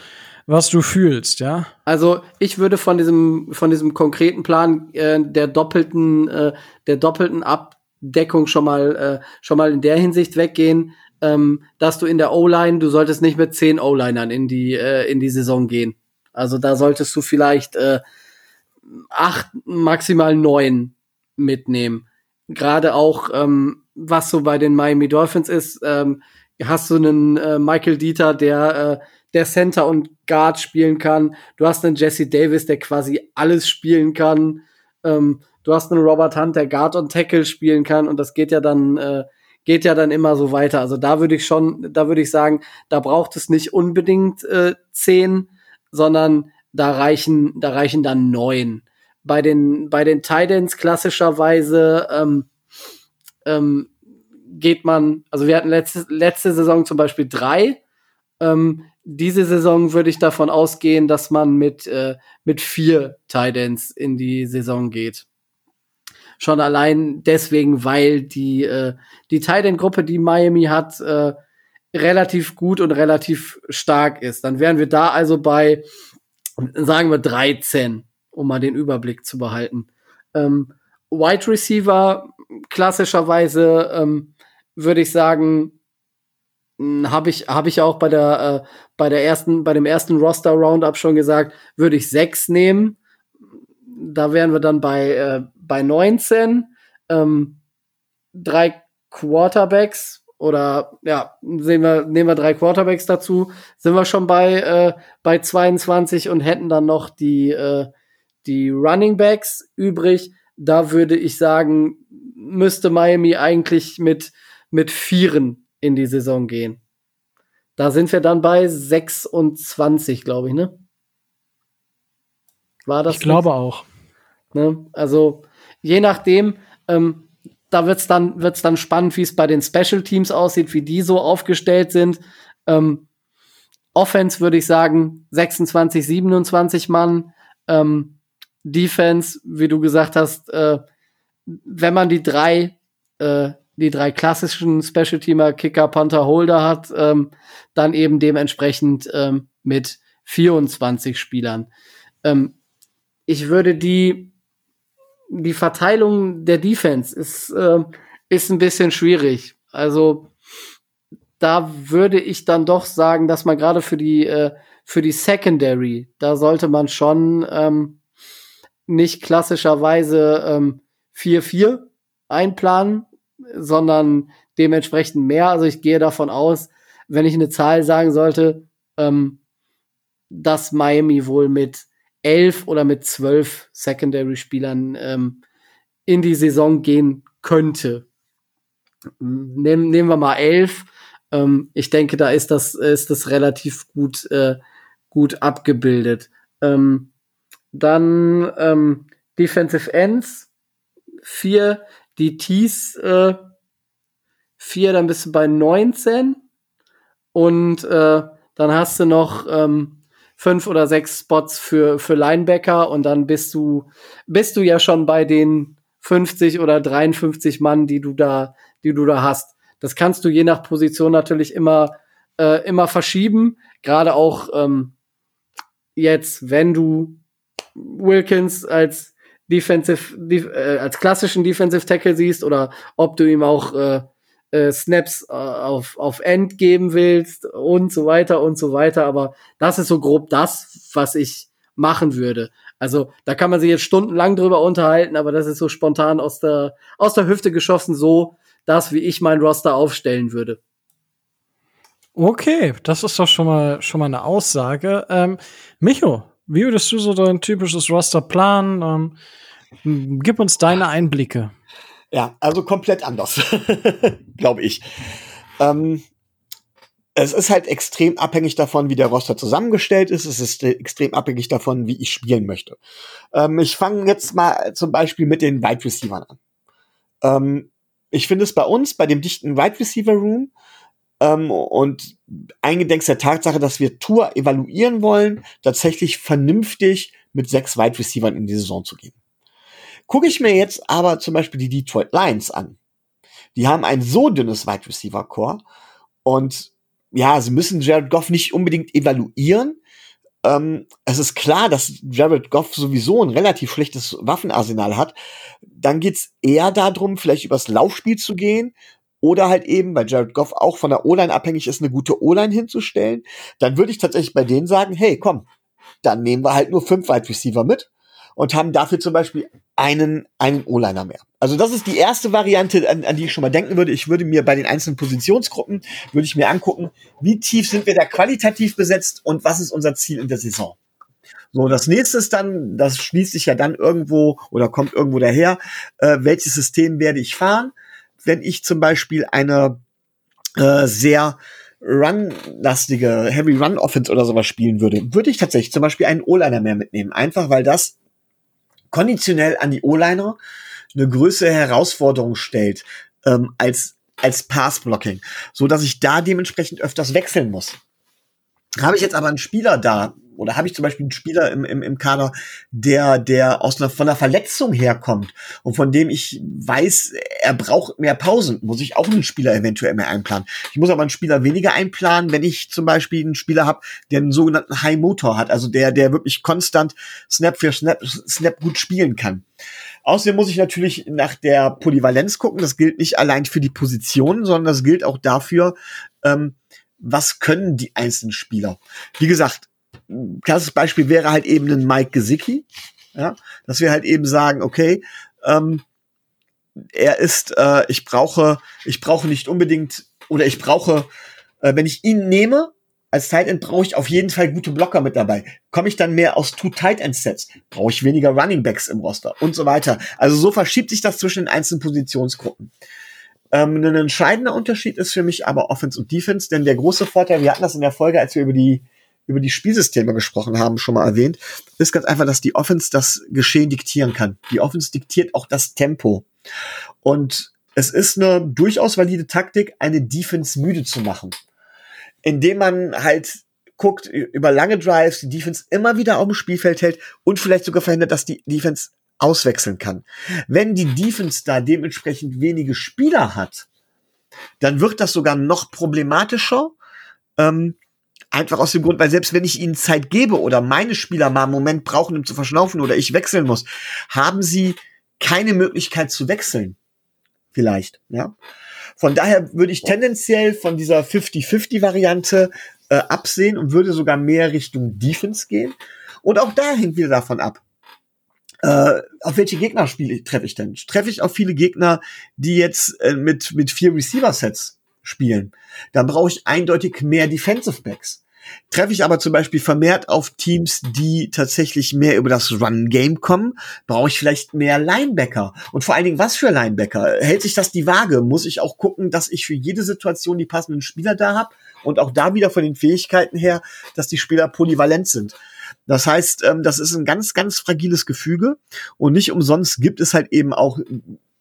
was du fühlst, ja? Also ich würde von diesem von diesem konkreten Plan äh, der doppelten äh, der doppelten Abdeckung schon mal äh, schon mal in der Hinsicht weggehen, ähm, dass du in der O-Line, du solltest nicht mit zehn O-Linern in die äh, in die Saison gehen. Also da solltest du vielleicht äh, acht maximal neun mitnehmen. Gerade auch ähm, was so bei den Miami Dolphins ist, ähm, hast du einen äh, Michael Dieter, der äh, der Center und Guard spielen kann. Du hast einen Jesse Davis, der quasi alles spielen kann. Ähm, du hast einen Robert Hunt, der Guard und Tackle spielen kann. Und das geht ja dann, äh, geht ja dann immer so weiter. Also da würde ich schon, da würde ich sagen, da braucht es nicht unbedingt äh, zehn, sondern da reichen, da reichen dann neun. Bei den, bei den Titans klassischerweise ähm, ähm, geht man, also wir hatten letzte, letzte Saison zum Beispiel drei. Ähm, diese Saison würde ich davon ausgehen, dass man mit, äh, mit vier Titans in die Saison geht. Schon allein deswegen, weil die, äh, die Titan-Gruppe, die Miami hat, äh, relativ gut und relativ stark ist. Dann wären wir da also bei, sagen wir, 13, um mal den Überblick zu behalten. Ähm, Wide Receiver, klassischerweise, ähm, würde ich sagen, hm, habe ich habe ich auch bei der äh, bei der ersten bei dem ersten Roster Roundup schon gesagt, würde ich sechs nehmen. Da wären wir dann bei äh, bei 19 ähm, drei Quarterbacks oder ja, sehen wir nehmen wir drei Quarterbacks dazu, sind wir schon bei äh, bei 22 und hätten dann noch die äh, die Running Backs übrig. Da würde ich sagen, müsste Miami eigentlich mit mit Vieren in die Saison gehen. Da sind wir dann bei 26, glaube ich, ne? War das? Ich glaube auch. Ne? Also je nachdem, ähm, da wird's dann wird's dann spannend, wie es bei den Special Teams aussieht, wie die so aufgestellt sind. Ähm, Offense würde ich sagen 26, 27 Mann. Ähm, Defense, wie du gesagt hast, äh, wenn man die drei äh, die drei klassischen Special-Teamer, Kicker, Panther, Holder hat, ähm, dann eben dementsprechend ähm, mit 24 Spielern. Ähm, ich würde die, die Verteilung der Defense ist, äh, ist ein bisschen schwierig. Also da würde ich dann doch sagen, dass man gerade für die, äh, für die Secondary, da sollte man schon ähm, nicht klassischerweise ähm, 4-4 einplanen, sondern dementsprechend mehr. Also ich gehe davon aus, wenn ich eine Zahl sagen sollte, ähm, dass Miami wohl mit elf oder mit zwölf Secondary-Spielern ähm, in die Saison gehen könnte. Nehmen, nehmen wir mal elf. Ähm, ich denke, da ist das, ist das relativ gut, äh, gut abgebildet. Ähm, dann ähm, Defensive Ends, vier die Tees äh, 4, dann bist du bei 19. Und äh, dann hast du noch ähm, fünf oder sechs Spots für, für Linebacker und dann bist du, bist du ja schon bei den 50 oder 53 Mann, die du da, die du da hast. Das kannst du je nach Position natürlich immer, äh, immer verschieben. Gerade auch ähm, jetzt, wenn du Wilkins als Defensive, äh, als klassischen Defensive Tackle siehst oder ob du ihm auch äh, äh, Snaps äh, auf, auf End geben willst und so weiter und so weiter. Aber das ist so grob das, was ich machen würde. Also da kann man sich jetzt stundenlang drüber unterhalten, aber das ist so spontan aus der, aus der Hüfte geschossen, so das, wie ich mein Roster aufstellen würde. Okay, das ist doch schon mal, schon mal eine Aussage. Ähm, Micho, wie würdest du so dein typisches Roster planen? Ähm, gib uns deine Einblicke. Ja, also komplett anders, glaube ich. Ähm, es ist halt extrem abhängig davon, wie der Roster zusammengestellt ist. Es ist extrem abhängig davon, wie ich spielen möchte. Ähm, ich fange jetzt mal zum Beispiel mit den Wide Receivers an. Ähm, ich finde es bei uns, bei dem dichten Wide Receiver Room, ähm, und eingedenk der Tatsache, dass wir Tour evaluieren wollen, tatsächlich vernünftig mit sechs Wide Receivers in die Saison zu gehen. Gucke ich mir jetzt aber zum Beispiel die Detroit Lions an. Die haben ein so dünnes Wide Receiver Core und ja, sie müssen Jared Goff nicht unbedingt evaluieren. Ähm, es ist klar, dass Jared Goff sowieso ein relativ schlechtes Waffenarsenal hat. Dann geht's eher darum, vielleicht übers Laufspiel zu gehen oder halt eben, weil Jared Goff auch von der O-Line abhängig ist, eine gute O-Line hinzustellen. Dann würde ich tatsächlich bei denen sagen, hey, komm, dann nehmen wir halt nur fünf Wide Receiver mit und haben dafür zum Beispiel einen, einen O-Liner mehr. Also das ist die erste Variante, an, an die ich schon mal denken würde. Ich würde mir bei den einzelnen Positionsgruppen, würde ich mir angucken, wie tief sind wir da qualitativ besetzt und was ist unser Ziel in der Saison. So, das nächste ist dann, das schließt sich ja dann irgendwo oder kommt irgendwo daher, äh, welches System werde ich fahren? Wenn ich zum Beispiel eine äh, sehr run-lastige Heavy Run Offense oder sowas spielen würde, würde ich tatsächlich zum Beispiel einen O-Liner mehr mitnehmen. Einfach weil das konditionell an die O-Liner eine größere Herausforderung stellt ähm, als als Pass-Blocking, so dass ich da dementsprechend öfters wechseln muss. Habe ich jetzt aber einen Spieler da, oder habe ich zum Beispiel einen Spieler im, im, im Kader, der, der aus einer, von einer Verletzung herkommt und von dem ich weiß, er braucht mehr Pausen, muss ich auch einen Spieler eventuell mehr einplanen. Ich muss aber einen Spieler weniger einplanen, wenn ich zum Beispiel einen Spieler habe, der einen sogenannten High Motor hat, also der, der wirklich konstant Snap für Snap, Snap gut spielen kann. Außerdem muss ich natürlich nach der Polyvalenz gucken. Das gilt nicht allein für die Positionen, sondern das gilt auch dafür, ähm, was können die einzelnen Spieler. Wie gesagt, klassisches Beispiel wäre halt eben ein Mike Gesicki, ja, dass wir halt eben sagen, okay, ähm, er ist, äh, ich brauche, ich brauche nicht unbedingt oder ich brauche, äh, wenn ich ihn nehme als Tight End brauche ich auf jeden Fall gute Blocker mit dabei. Komme ich dann mehr aus Two Tight End Sets, brauche ich weniger Running Backs im Roster und so weiter. Also so verschiebt sich das zwischen den einzelnen Positionsgruppen. Ähm, ein entscheidender Unterschied ist für mich aber Offense und Defense, denn der große Vorteil, wir hatten das in der Folge, als wir über die über die Spielsysteme gesprochen haben, schon mal erwähnt, ist ganz einfach, dass die Offense das Geschehen diktieren kann. Die Offense diktiert auch das Tempo. Und es ist eine durchaus valide Taktik, eine Defense müde zu machen. Indem man halt guckt, über lange Drives die Defense immer wieder auf dem Spielfeld hält und vielleicht sogar verhindert, dass die Defense auswechseln kann. Wenn die Defense da dementsprechend wenige Spieler hat, dann wird das sogar noch problematischer, ähm, Einfach aus dem Grund, weil selbst wenn ich ihnen Zeit gebe oder meine Spieler mal einen Moment brauchen, um zu verschnaufen oder ich wechseln muss, haben sie keine Möglichkeit zu wechseln. Vielleicht, ja. Von daher würde ich tendenziell von dieser 50-50-Variante äh, absehen und würde sogar mehr Richtung Defense gehen. Und auch da hängt wieder davon ab. Äh, auf welche Gegner spiele treffe ich denn? Treffe ich auf viele Gegner, die jetzt äh, mit, mit vier Receiver-Sets spielen. Dann brauche ich eindeutig mehr Defensive Backs. Treffe ich aber zum Beispiel vermehrt auf Teams, die tatsächlich mehr über das Run-Game kommen, brauche ich vielleicht mehr Linebacker. Und vor allen Dingen, was für Linebacker? Hält sich das die Waage? Muss ich auch gucken, dass ich für jede Situation die passenden Spieler da habe? Und auch da wieder von den Fähigkeiten her, dass die Spieler polyvalent sind. Das heißt, ähm, das ist ein ganz, ganz fragiles Gefüge. Und nicht umsonst gibt es halt eben auch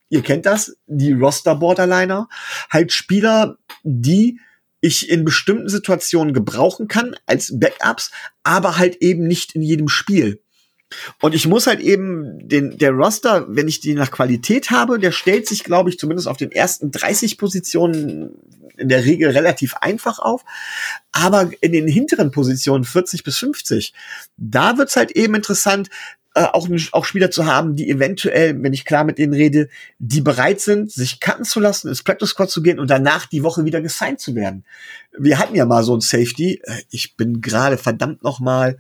ihr kennt das, die Roster-Borderliner, halt Spieler, die ich in bestimmten Situationen gebrauchen kann als Backups, aber halt eben nicht in jedem Spiel. Und ich muss halt eben den, der Roster, wenn ich die nach Qualität habe, der stellt sich, glaube ich, zumindest auf den ersten 30 Positionen in der Regel relativ einfach auf. Aber in den hinteren Positionen 40 bis 50, da wird's halt eben interessant, äh, auch, auch Spieler zu haben, die eventuell, wenn ich klar mit denen rede, die bereit sind, sich cutten zu lassen, ins Practice Squad zu gehen und danach die Woche wieder gesigned zu werden. Wir hatten ja mal so ein Safety. Äh, ich bin gerade verdammt noch mal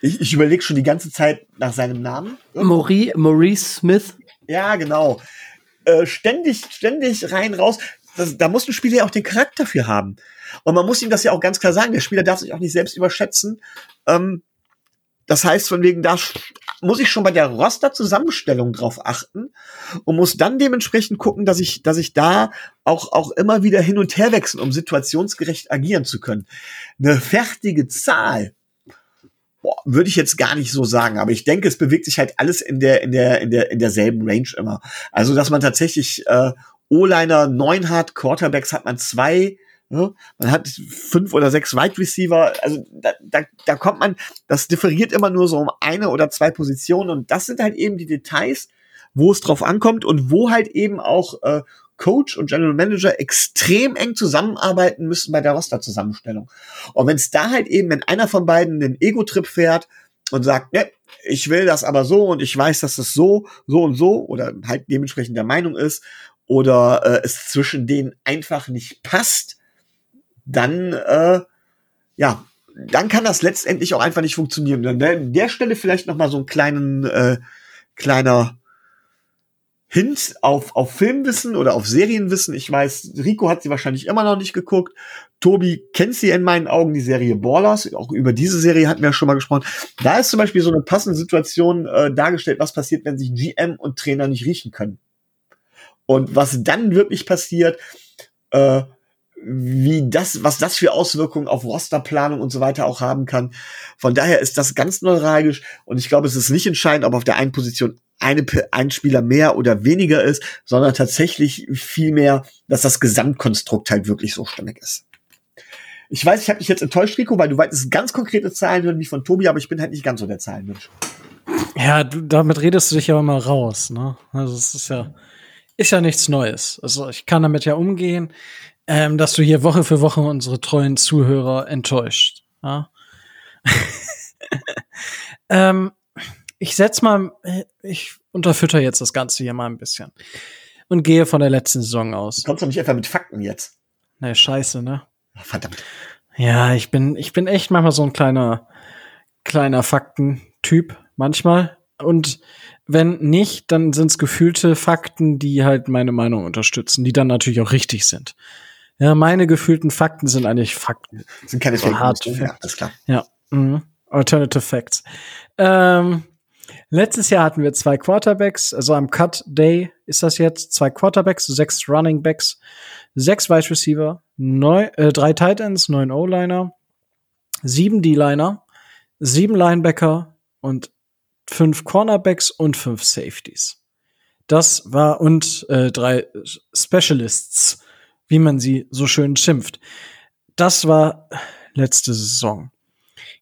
ich, ich überlege schon die ganze Zeit nach seinem Namen. Maurice, Maurice Smith. Ja, genau. Äh, ständig, ständig rein, raus. Das, da muss ein Spieler ja auch den Charakter für haben. Und man muss ihm das ja auch ganz klar sagen. Der Spieler darf sich auch nicht selbst überschätzen. Ähm, das heißt, von wegen, da muss ich schon bei der Roster-Zusammenstellung drauf achten und muss dann dementsprechend gucken, dass ich, dass ich da auch, auch immer wieder hin und her wechseln, um situationsgerecht agieren zu können. Eine fertige Zahl, boah, würde ich jetzt gar nicht so sagen, aber ich denke, es bewegt sich halt alles in der, in der, in der, in derselben Range immer. Also, dass man tatsächlich, äh, O-Liner neun hat, Quarterbacks hat man zwei, Ne? Man hat fünf oder sechs Wide Receiver. Also da, da, da kommt man, das differiert immer nur so um eine oder zwei Positionen. Und das sind halt eben die Details, wo es drauf ankommt und wo halt eben auch äh, Coach und General Manager extrem eng zusammenarbeiten müssen bei der Roster-Zusammenstellung. Und wenn es da halt eben, wenn einer von beiden den Ego-Trip fährt und sagt, ne, ich will das aber so und ich weiß, dass es so, so und so oder halt dementsprechend der Meinung ist oder äh, es zwischen denen einfach nicht passt, dann, äh, ja, dann kann das letztendlich auch einfach nicht funktionieren. An der, Stelle vielleicht noch mal so einen kleinen, äh, kleiner Hint auf, auf Filmwissen oder auf Serienwissen. Ich weiß, Rico hat sie wahrscheinlich immer noch nicht geguckt. Tobi kennt sie in meinen Augen, die Serie Ballers. Auch über diese Serie hatten wir ja schon mal gesprochen. Da ist zum Beispiel so eine passende Situation äh, dargestellt, was passiert, wenn sich GM und Trainer nicht riechen können. Und was dann wirklich passiert, äh, wie das, was das für Auswirkungen auf Rosterplanung und so weiter auch haben kann. Von daher ist das ganz neuralgisch und ich glaube, es ist nicht entscheidend, ob auf der einen Position eine, ein Spieler mehr oder weniger ist, sondern tatsächlich viel mehr, dass das Gesamtkonstrukt halt wirklich so stimmig ist. Ich weiß, ich habe dich jetzt enttäuscht, Rico, weil du wolltest ganz konkrete Zahlen hören wie von Tobi, aber ich bin halt nicht ganz so der Zahlenmensch. Ja, du, damit redest du dich ja immer raus, ne? Also es ist ja, ist ja nichts Neues. Also ich kann damit ja umgehen ähm, dass du hier Woche für Woche unsere treuen Zuhörer enttäuscht. Ja? ähm, ich setz mal, ich unterfütter jetzt das Ganze hier mal ein bisschen und gehe von der letzten Saison aus. Kommst du nicht einfach mit Fakten jetzt? Ne, scheiße, ne? Verdammt. Ja, ich bin, ich bin echt manchmal so ein kleiner, kleiner Faktentyp, manchmal. Und wenn nicht, dann sind es gefühlte Fakten, die halt meine Meinung unterstützen, die dann natürlich auch richtig sind. Ja, meine gefühlten Fakten sind eigentlich Fakten. Sind keine so Fake hart. Ja, alles klar. Ja, mhm. Alternative Facts. Ähm, letztes Jahr hatten wir zwei Quarterbacks, also am Cut Day ist das jetzt, zwei Quarterbacks, sechs Running Backs, sechs Wide Receiver, neun, äh, drei Tight Ends, neun O-Liner, sieben D-Liner, sieben Linebacker und fünf Cornerbacks und fünf Safeties. Das war und äh, drei Specialists wie man sie so schön schimpft. Das war letzte Saison.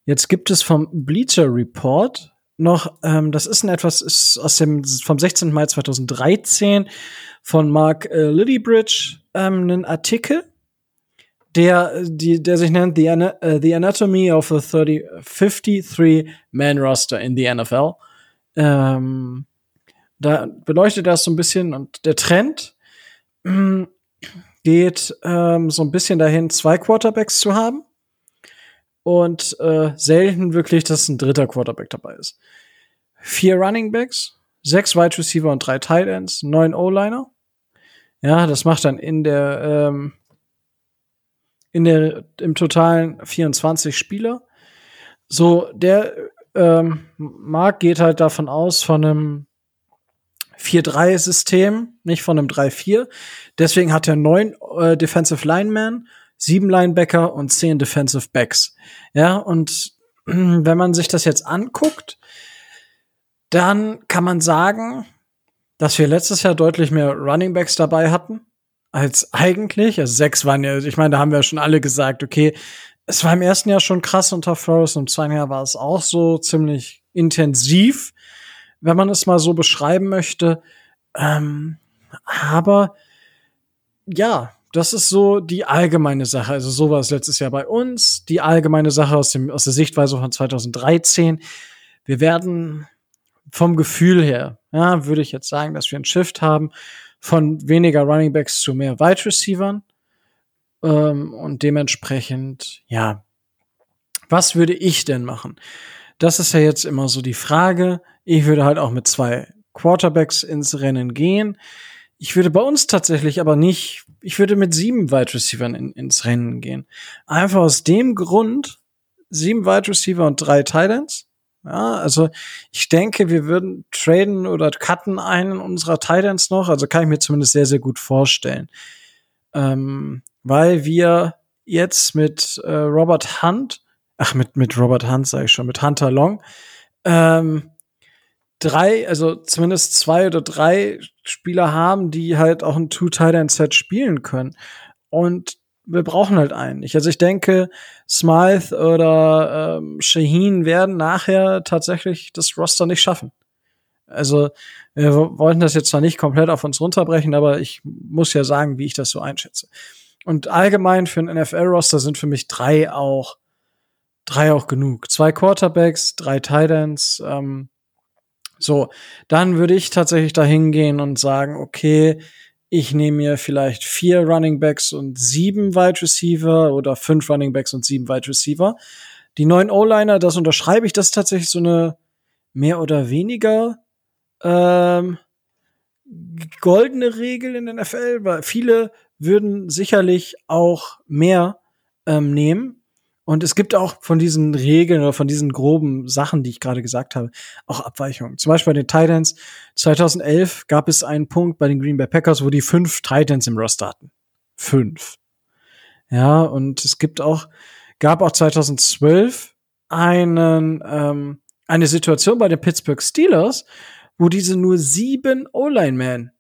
Jetzt gibt es vom Bleacher Report noch, ähm, das ist ein etwas, ist aus dem, vom 16. Mai 2013 von Mark äh, Lillybridge, ähm, einen Artikel, der, die, der sich nennt The, Ana uh, The Anatomy of a 30, 53-Man Roster in the NFL. Ähm, da beleuchtet das so ein bisschen und der Trend geht ähm, so ein bisschen dahin, zwei Quarterbacks zu haben und äh, selten wirklich, dass ein dritter Quarterback dabei ist. Vier Running Backs, sechs Wide Receiver und drei Tight Ends, neun O-Liner. Ja, das macht dann in der ähm, in der im totalen 24 Spieler. So der ähm, Mark geht halt davon aus von einem 4-3-System, nicht von einem 3-4. Deswegen hat er neun äh, Defensive Linemen, sieben Linebacker und zehn Defensive Backs. Ja, und wenn man sich das jetzt anguckt, dann kann man sagen, dass wir letztes Jahr deutlich mehr Running Backs dabei hatten als eigentlich. Also sechs waren ja, ich meine, da haben wir schon alle gesagt, okay, es war im ersten Jahr schon krass unter Flores und im zweiten Jahr war es auch so ziemlich intensiv wenn man es mal so beschreiben möchte. Ähm, aber ja, das ist so die allgemeine Sache. Also so war es letztes Jahr bei uns. Die allgemeine Sache aus, dem, aus der Sichtweise von 2013. Wir werden vom Gefühl her, ja, würde ich jetzt sagen, dass wir einen Shift haben von weniger Running Backs zu mehr Wide Receivern. Ähm, und dementsprechend, ja, was würde ich denn machen? Das ist ja jetzt immer so die Frage. Ich würde halt auch mit zwei Quarterbacks ins Rennen gehen. Ich würde bei uns tatsächlich aber nicht, ich würde mit sieben Wide Receivern in, ins Rennen gehen. Einfach aus dem Grund, sieben Wide Receiver und drei Titans. Ja, also ich denke, wir würden traden oder cutten einen unserer Titans noch. Also kann ich mir zumindest sehr, sehr gut vorstellen. Ähm, weil wir jetzt mit äh, Robert Hunt, ach, mit, mit Robert Hunt sage ich schon, mit Hunter Long, ähm, drei, also zumindest zwei oder drei Spieler haben, die halt auch ein Two-Tight-End-Set spielen können. Und wir brauchen halt einen. Ich, also ich denke, Smythe oder ähm, Shaheen werden nachher tatsächlich das Roster nicht schaffen. Also wir wollten das jetzt zwar nicht komplett auf uns runterbrechen, aber ich muss ja sagen, wie ich das so einschätze. Und allgemein für ein NFL-Roster sind für mich drei auch drei auch genug. Zwei Quarterbacks, drei Titans. Ähm, so, dann würde ich tatsächlich dahin gehen und sagen, okay, ich nehme mir vielleicht vier Running Backs und sieben Wide Receiver oder fünf Running Backs und sieben Wide Receiver. Die neuen O-Liner, das unterschreibe ich, das ist tatsächlich so eine mehr oder weniger ähm, goldene Regel in der NFL, weil viele würden sicherlich auch mehr ähm, nehmen. Und es gibt auch von diesen Regeln oder von diesen groben Sachen, die ich gerade gesagt habe, auch Abweichungen. Zum Beispiel bei den Titans 2011 gab es einen Punkt bei den Green Bay Packers, wo die fünf Titans im Roster hatten. Fünf. Ja, und es gibt auch, gab auch 2012 einen, ähm, eine Situation bei den Pittsburgh Steelers, wo diese nur sieben O-Line-Man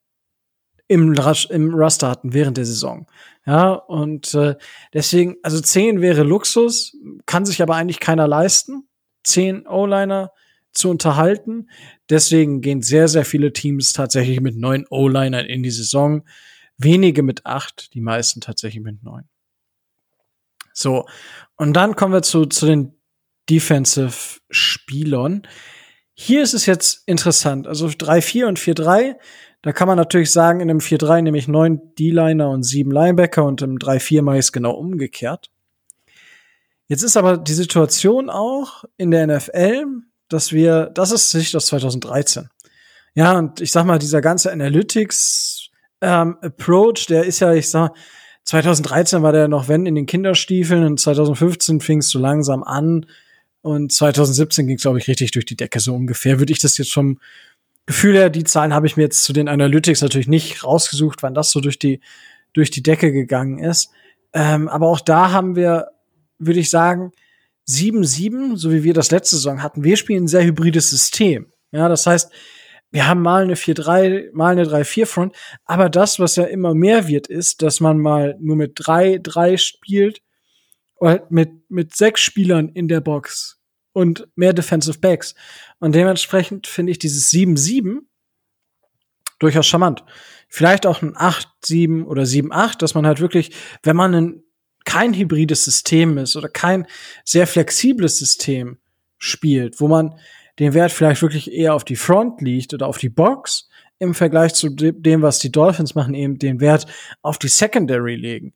im, im Roster hatten während der Saison. Ja, und äh, deswegen, also zehn wäre Luxus, kann sich aber eigentlich keiner leisten, zehn O-Liner zu unterhalten. Deswegen gehen sehr, sehr viele Teams tatsächlich mit neun O-Linern in die Saison. Wenige mit acht, die meisten tatsächlich mit neun. So, und dann kommen wir zu, zu den Defensive-Spielern. Hier ist es jetzt interessant. Also 3-4 und 4-3 da kann man natürlich sagen, in einem 4-3 nehme ich neun D-Liner und sieben Linebacker und im 3-4 mache ich es genau umgekehrt. Jetzt ist aber die Situation auch in der NFL, dass wir, das ist Sicht aus 2013. Ja, und ich sag mal, dieser ganze Analytics ähm, Approach, der ist ja, ich sag, 2013 war der noch, wenn, in den Kinderstiefeln und 2015 fing es so langsam an und 2017 ging es, glaube ich, richtig durch die Decke, so ungefähr. Würde ich das jetzt schon Gefühl her, die Zahlen habe ich mir jetzt zu den Analytics natürlich nicht rausgesucht, wann das so durch die, durch die Decke gegangen ist. Ähm, aber auch da haben wir, würde ich sagen, 7-7, so wie wir das letzte Saison hatten. Wir spielen ein sehr hybrides System. Ja, das heißt, wir haben mal eine 4-3, mal eine 3-4-Front. Aber das, was ja immer mehr wird, ist, dass man mal nur mit 3-3 spielt oder mit, mit sechs Spielern in der Box und mehr Defensive Backs. Und dementsprechend finde ich dieses 7-7 durchaus charmant. Vielleicht auch ein 8-7 oder 7-8, dass man halt wirklich, wenn man ein, kein hybrides System ist oder kein sehr flexibles System spielt, wo man den Wert vielleicht wirklich eher auf die Front liegt oder auf die Box, im Vergleich zu dem, was die Dolphins machen, eben den Wert auf die Secondary legen.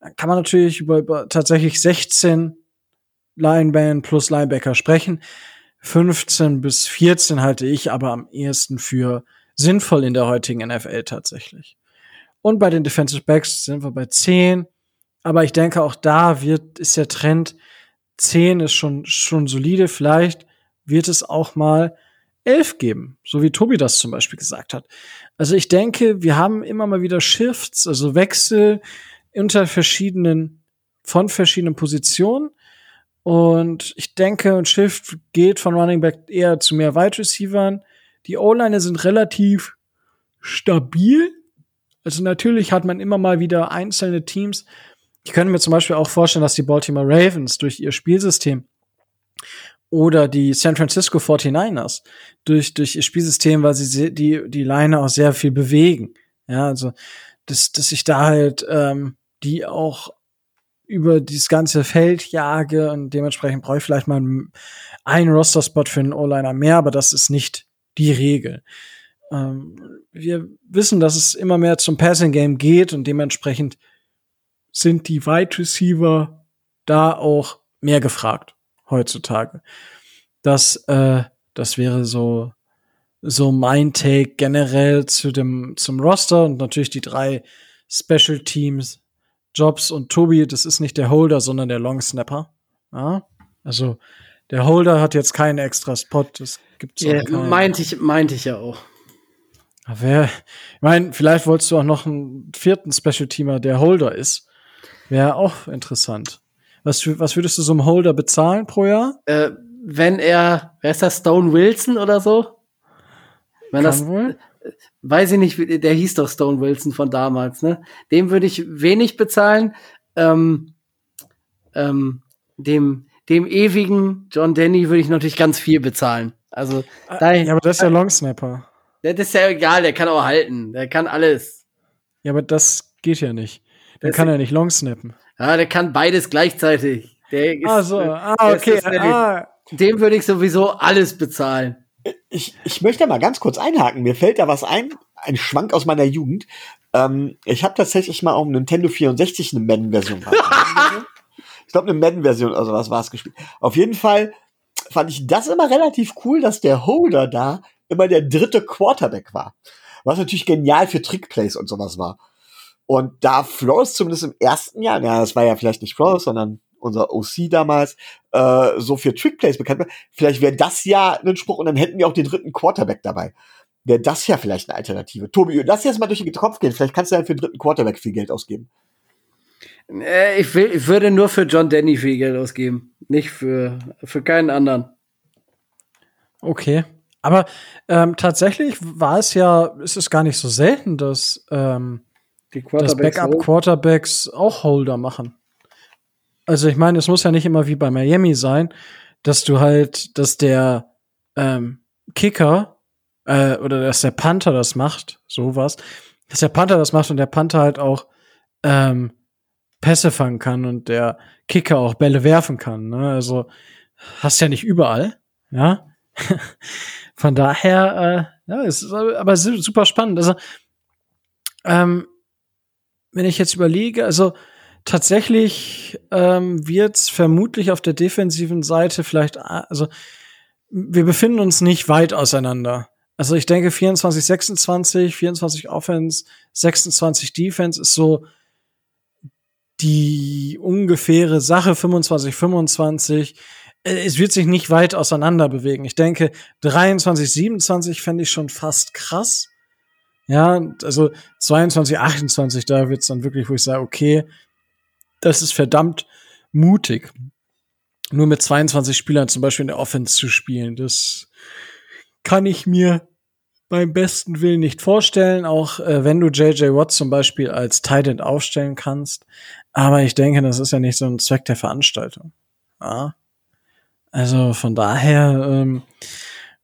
Dann kann man natürlich über, über tatsächlich 16 Lineman plus Linebacker sprechen. 15 bis 14 halte ich aber am ehesten für sinnvoll in der heutigen NFL tatsächlich. Und bei den Defensive Backs sind wir bei 10. Aber ich denke, auch da wird, ist der Trend 10 ist schon, schon solide. Vielleicht wird es auch mal 11 geben, so wie Tobi das zum Beispiel gesagt hat. Also ich denke, wir haben immer mal wieder Shifts, also Wechsel unter verschiedenen, von verschiedenen Positionen. Und ich denke, ein Shift geht von Running Back eher zu mehr Wide Receivern. Die O-Line sind relativ stabil. Also natürlich hat man immer mal wieder einzelne Teams. Ich könnte mir zum Beispiel auch vorstellen, dass die Baltimore Ravens durch ihr Spielsystem oder die San Francisco 49ers durch, durch ihr Spielsystem, weil sie die, die Line auch sehr viel bewegen. Ja, also, dass, dass ich da halt ähm, die auch über dieses ganze Feld jage und dementsprechend brauche ich vielleicht mal einen Roster-Spot für einen O-Liner mehr, aber das ist nicht die Regel. Ähm, wir wissen, dass es immer mehr zum Passing Game geht und dementsprechend sind die Wide Receiver da auch mehr gefragt heutzutage. Das, äh, das wäre so, so mein Take generell zu dem, zum Roster und natürlich die drei Special Teams, Jobs und Tobi, das ist nicht der Holder, sondern der Long Snapper. Ja? Also, der Holder hat jetzt keinen extra Spot, das gibt's ja, meinte ich, meinte ich ja auch. Wer, ich meine, vielleicht wolltest du auch noch einen vierten Special Teamer, der Holder ist. Wäre auch interessant. Was, was würdest du so einem Holder bezahlen pro Jahr? Äh, wenn er, wer ist das, Stone Wilson oder so? Wenn Kann das, wohl? Weiß ich nicht, der hieß doch Stone Wilson von damals, ne? Dem würde ich wenig bezahlen. Ähm, ähm, dem, dem ewigen John Denny würde ich natürlich ganz viel bezahlen. Also, ah, ja, aber das ist ja Long Snapper. Das ist ja egal, der kann auch halten. Der kann alles. Ja, aber das geht ja nicht. Der das kann ja nicht long snappen. Ja, der kann beides gleichzeitig. Der ist, ah, so. Ah, okay. Ah. Dem würde ich sowieso alles bezahlen. Ich, ich möchte mal ganz kurz einhaken. Mir fällt da was ein, ein Schwank aus meiner Jugend. Ähm, ich habe tatsächlich mal auf dem Nintendo 64 eine Madden-Version ich glaube, eine Madden-Version oder was war es gespielt. Auf jeden Fall fand ich das immer relativ cool, dass der Holder da immer der dritte Quarterback war. Was natürlich genial für Trickplays und sowas war. Und da Flores zumindest im ersten Jahr, ja, das war ja vielleicht nicht Flores, sondern unser OC damals, äh, so für Trickplays bekannt war, vielleicht wäre das ja ein Spruch und dann hätten wir auch den dritten Quarterback dabei. Wäre das ja vielleicht eine Alternative. Tobi, lass jetzt mal durch den Kopf gehen. Vielleicht kannst du ja für den dritten Quarterback viel Geld ausgeben. Äh, ich, will, ich würde nur für John Denny viel Geld ausgeben. Nicht für, für keinen anderen. Okay. Aber ähm, tatsächlich war es ja, ist es gar nicht so selten, dass, ähm, dass Backup-Quarterbacks auch Holder machen. Also ich meine, es muss ja nicht immer wie bei Miami sein, dass du halt, dass der ähm, Kicker äh, oder dass der Panther das macht, sowas, dass der Panther das macht und der Panther halt auch ähm, Pässe fangen kann und der Kicker auch Bälle werfen kann. Ne? Also hast ja nicht überall, ja. Von daher, äh, ja, ist aber super spannend. Also, ähm, wenn ich jetzt überlege, also tatsächlich ähm, wird es vermutlich auf der defensiven Seite vielleicht, also wir befinden uns nicht weit auseinander. Also ich denke 24, 26, 24 Offense, 26 Defense ist so die ungefähre Sache, 25, 25 äh, es wird sich nicht weit auseinander bewegen. Ich denke, 23, 27 fände ich schon fast krass. Ja, also 22, 28, da wird's dann wirklich, wo ich sage, okay, das ist verdammt mutig. Nur mit 22 Spielern zum Beispiel in der Offense zu spielen, das kann ich mir beim besten Willen nicht vorstellen, auch äh, wenn du JJ Watt zum Beispiel als Tight End aufstellen kannst. Aber ich denke, das ist ja nicht so ein Zweck der Veranstaltung. Ja. Also von daher ähm,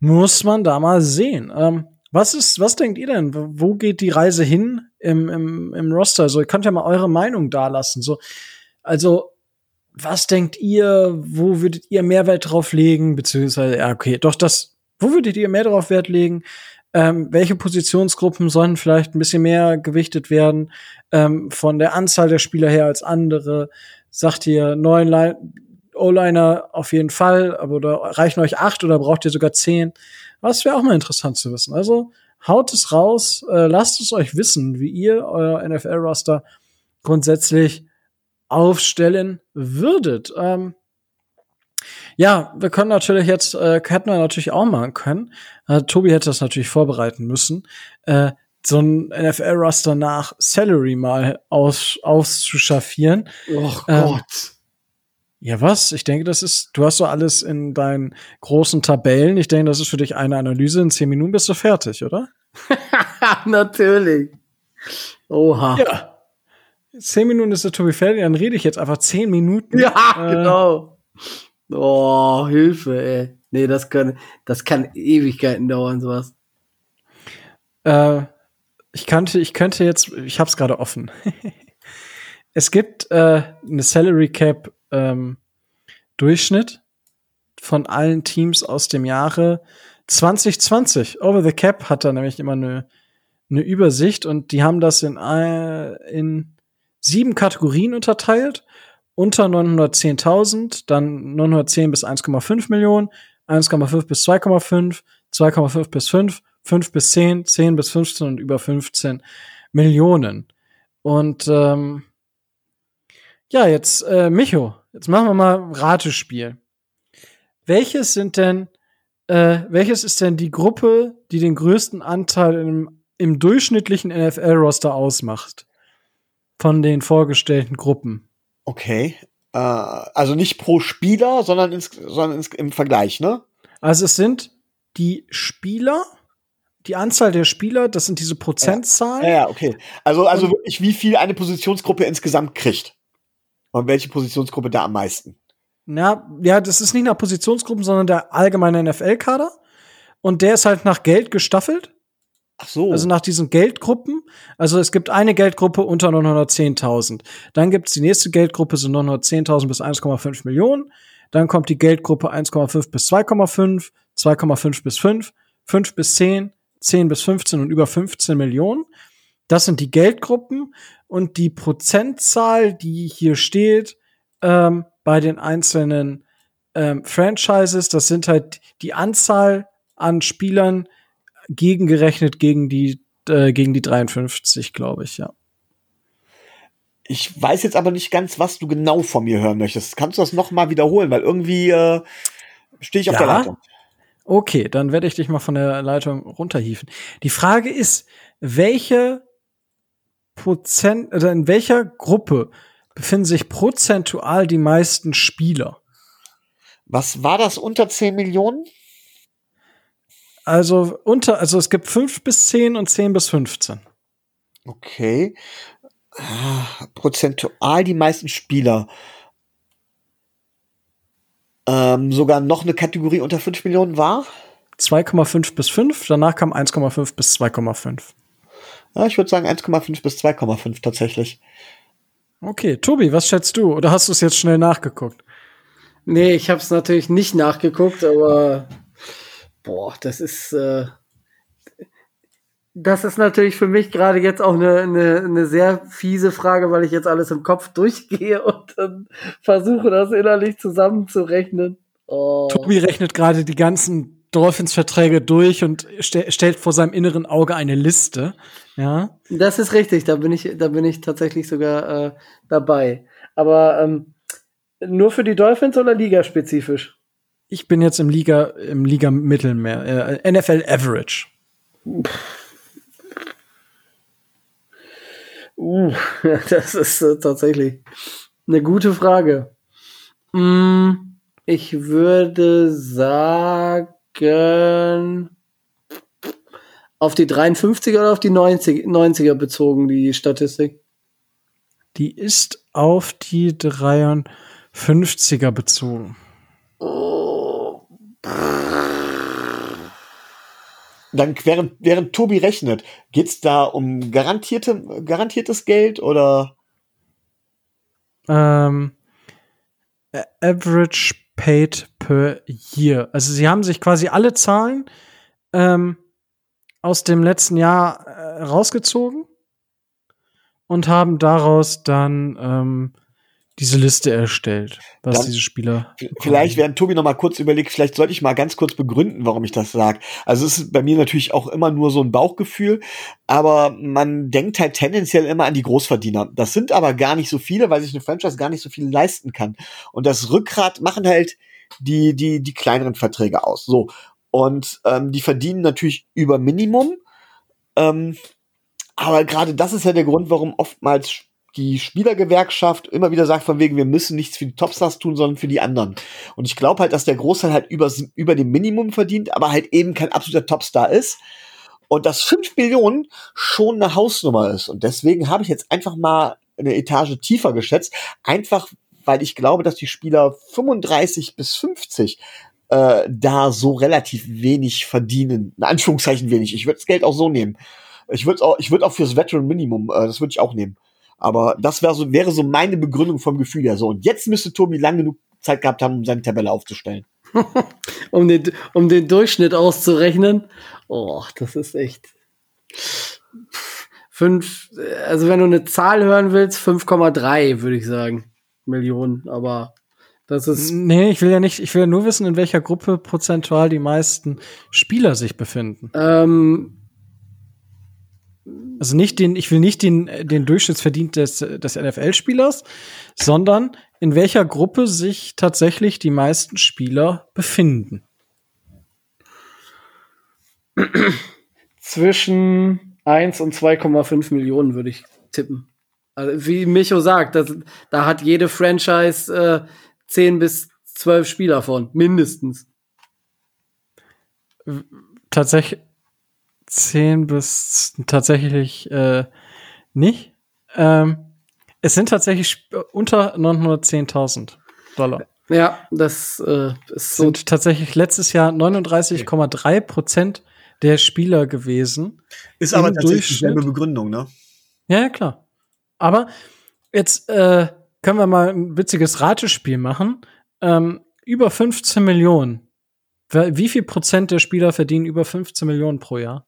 muss man da mal sehen. Ähm, was ist, was denkt ihr denn? Wo geht die Reise hin im, im, im Roster? Also ihr könnt ja mal eure Meinung dalassen. So, also was denkt ihr? Wo würdet ihr mehr Wert drauf legen? Beziehungsweise, ja, okay, doch das. Wo würdet ihr mehr drauf Wert legen? Ähm, welche Positionsgruppen sollen vielleicht ein bisschen mehr gewichtet werden ähm, von der Anzahl der Spieler her als andere? Sagt ihr neun O-Liner auf jeden Fall, aber oder reichen euch acht oder braucht ihr sogar zehn? Das wäre auch mal interessant zu wissen. Also haut es raus, äh, lasst es euch wissen, wie ihr euer NFL-Roster grundsätzlich aufstellen würdet. Ähm, ja, wir können natürlich jetzt, äh, hätten wir natürlich auch machen können. Äh, Tobi hätte das natürlich vorbereiten müssen. Äh, so ein NFL-Roster nach Salary mal aus, auszuschaffieren. Oh Gott. Ja, was? Ich denke, das ist, du hast so alles in deinen großen Tabellen. Ich denke, das ist für dich eine Analyse. In zehn Minuten bist du fertig, oder? Natürlich. Oha. Ja. Zehn Minuten ist der Tobi fertig, dann rede ich jetzt einfach zehn Minuten. Ja, äh, genau. Oh, Hilfe, ey. Nee, das kann, das kann Ewigkeiten dauern, sowas. Äh, ich könnte, ich könnte jetzt, ich hab's gerade offen. es gibt äh, eine Salary Cap ähm, Durchschnitt von allen Teams aus dem Jahre 2020, Over the Cap hat da nämlich immer eine, eine Übersicht und die haben das in, äh, in sieben Kategorien unterteilt. Unter 910.000, dann 910 bis 1,5 Millionen, 1,5 bis 2,5, 2,5 bis 5, 5 bis 10, 10 bis 15 und über 15 Millionen. Und ähm, ja, jetzt, äh, Micho, jetzt machen wir mal Ratespiel. Welches sind denn, äh, welches ist denn die Gruppe, die den größten Anteil im, im durchschnittlichen NFL-Roster ausmacht? Von den vorgestellten Gruppen. Okay. Äh, also nicht pro Spieler, sondern, ins, sondern ins, im Vergleich, ne? Also es sind die Spieler, die Anzahl der Spieler, das sind diese Prozentzahlen. Ja, ja okay. Also, also wirklich, wie viel eine Positionsgruppe insgesamt kriegt. Und welche Positionsgruppe da am meisten? Ja, ja, das ist nicht nach Positionsgruppen, sondern der allgemeine NFL-Kader. Und der ist halt nach Geld gestaffelt. Ach so. Also nach diesen Geldgruppen. Also es gibt eine Geldgruppe unter 910.000. Dann gibt's die nächste Geldgruppe, so 910.000 bis 1,5 Millionen. Dann kommt die Geldgruppe 1,5 bis 2,5, 2,5 bis 5, 5 bis 10, 10 bis 15 und über 15 Millionen. Das sind die Geldgruppen und die Prozentzahl, die hier steht ähm, bei den einzelnen ähm, Franchises, das sind halt die Anzahl an Spielern gegengerechnet gegen die äh, gegen die 53, glaube ich, ja. Ich weiß jetzt aber nicht ganz, was du genau von mir hören möchtest. Kannst du das noch mal wiederholen, weil irgendwie äh, stehe ich auf Ja? der Leitung. Okay, dann werde ich dich mal von der Leitung runterhieven. Die Frage ist, welche Prozent oder in welcher Gruppe befinden sich prozentual die meisten Spieler? Was war das unter 10 Millionen? Also unter, also es gibt fünf bis zehn und zehn bis 15. Okay. Ah, Prozentual die meisten Spieler. Ähm, sogar noch eine Kategorie unter 5 Millionen war? 2,5 bis 5, danach kam 1,5 bis 2,5. Ja, ich würde sagen 1,5 bis 2,5 tatsächlich. Okay, Tobi, was schätzt du? Oder hast du es jetzt schnell nachgeguckt? Nee, ich habe es natürlich nicht nachgeguckt, aber boah, das ist äh, das ist natürlich für mich gerade jetzt auch eine, eine, eine sehr fiese Frage, weil ich jetzt alles im Kopf durchgehe und dann versuche, das innerlich zusammenzurechnen. Oh. Tobi rechnet gerade die ganzen Dolphins-Verträge durch und ste stellt vor seinem inneren Auge eine Liste. Ja. Das ist richtig, da bin ich, da bin ich tatsächlich sogar äh, dabei. Aber ähm, nur für die Dolphins oder ligaspezifisch? Ich bin jetzt im Liga, im Liga Mittelmeer, äh, NFL Average. Uh, das ist äh, tatsächlich eine gute Frage. Mm, ich würde sagen, auf die 53er oder auf die 90, 90er bezogen, die Statistik. Die ist auf die 53er bezogen. Dann während, während Tobi rechnet, geht's da um garantierte, garantiertes Geld oder? Ähm, average paid per year. Also sie haben sich quasi alle Zahlen ähm, aus dem letzten Jahr äh, rausgezogen und haben daraus dann ähm, diese Liste erstellt, was Dann- diese Spieler. Vielleicht, während Tobi noch mal kurz überlegt, vielleicht sollte ich mal ganz kurz begründen, warum ich das sage. Also es ist bei mir natürlich auch immer nur so ein Bauchgefühl, aber man denkt halt tendenziell immer an die Großverdiener. Das sind aber gar nicht so viele, weil sich eine Franchise gar nicht so viel leisten kann. Und das Rückgrat machen halt die, die, die kleineren Verträge aus. So. Und ähm, die verdienen natürlich über Minimum. Ähm, aber gerade das ist ja der Grund, warum oftmals die Spielergewerkschaft immer wieder sagt, von wegen, wir müssen nichts für die Topstars tun, sondern für die anderen. Und ich glaube halt, dass der Großteil halt über, über dem Minimum verdient, aber halt eben kein absoluter Topstar ist. Und dass 5 Millionen schon eine Hausnummer ist. Und deswegen habe ich jetzt einfach mal eine Etage tiefer geschätzt. Einfach, weil ich glaube, dass die Spieler 35 bis 50 äh, da so relativ wenig verdienen. In Anführungszeichen wenig. Ich würde das Geld auch so nehmen. Ich würde auch, ich auch fürs Veteran Minimum, äh, das würde ich auch nehmen. Aber das wäre so, wäre so meine Begründung vom Gefühl her so. Und jetzt müsste Tobi lang genug Zeit gehabt haben, um seine Tabelle aufzustellen. um, den, um den Durchschnitt auszurechnen. Oh, das ist echt. Fünf, also wenn du eine Zahl hören willst, 5,3 würde ich sagen. Millionen, aber das ist. Nee, ich will ja nicht, ich will ja nur wissen, in welcher Gruppe prozentual die meisten Spieler sich befinden. Ähm, Also nicht den, ich will nicht den, den Durchschnittsverdienst des, des NFL-Spielers, sondern in welcher Gruppe sich tatsächlich die meisten Spieler befinden. zwischen 1 und 2,5 Millionen würde ich tippen. Also wie Micho sagt, das, da hat jede Franchise äh, 10 bis 12 Spieler von, mindestens. Tatsächlich zehn bis tatsächlich äh, nicht. Ähm, es sind tatsächlich unter 910.000 Dollar. Ja, das äh, ist so. Sind tatsächlich letztes Jahr 39,3 Prozent der Spieler gewesen. Ist aber tatsächlich dieselbe Begründung, ne? Ja, ja, klar. Aber jetzt äh, können wir mal ein witziges Ratespiel machen. Ähm, über 15 Millionen. Wie viel Prozent der Spieler verdienen über 15 Millionen pro Jahr?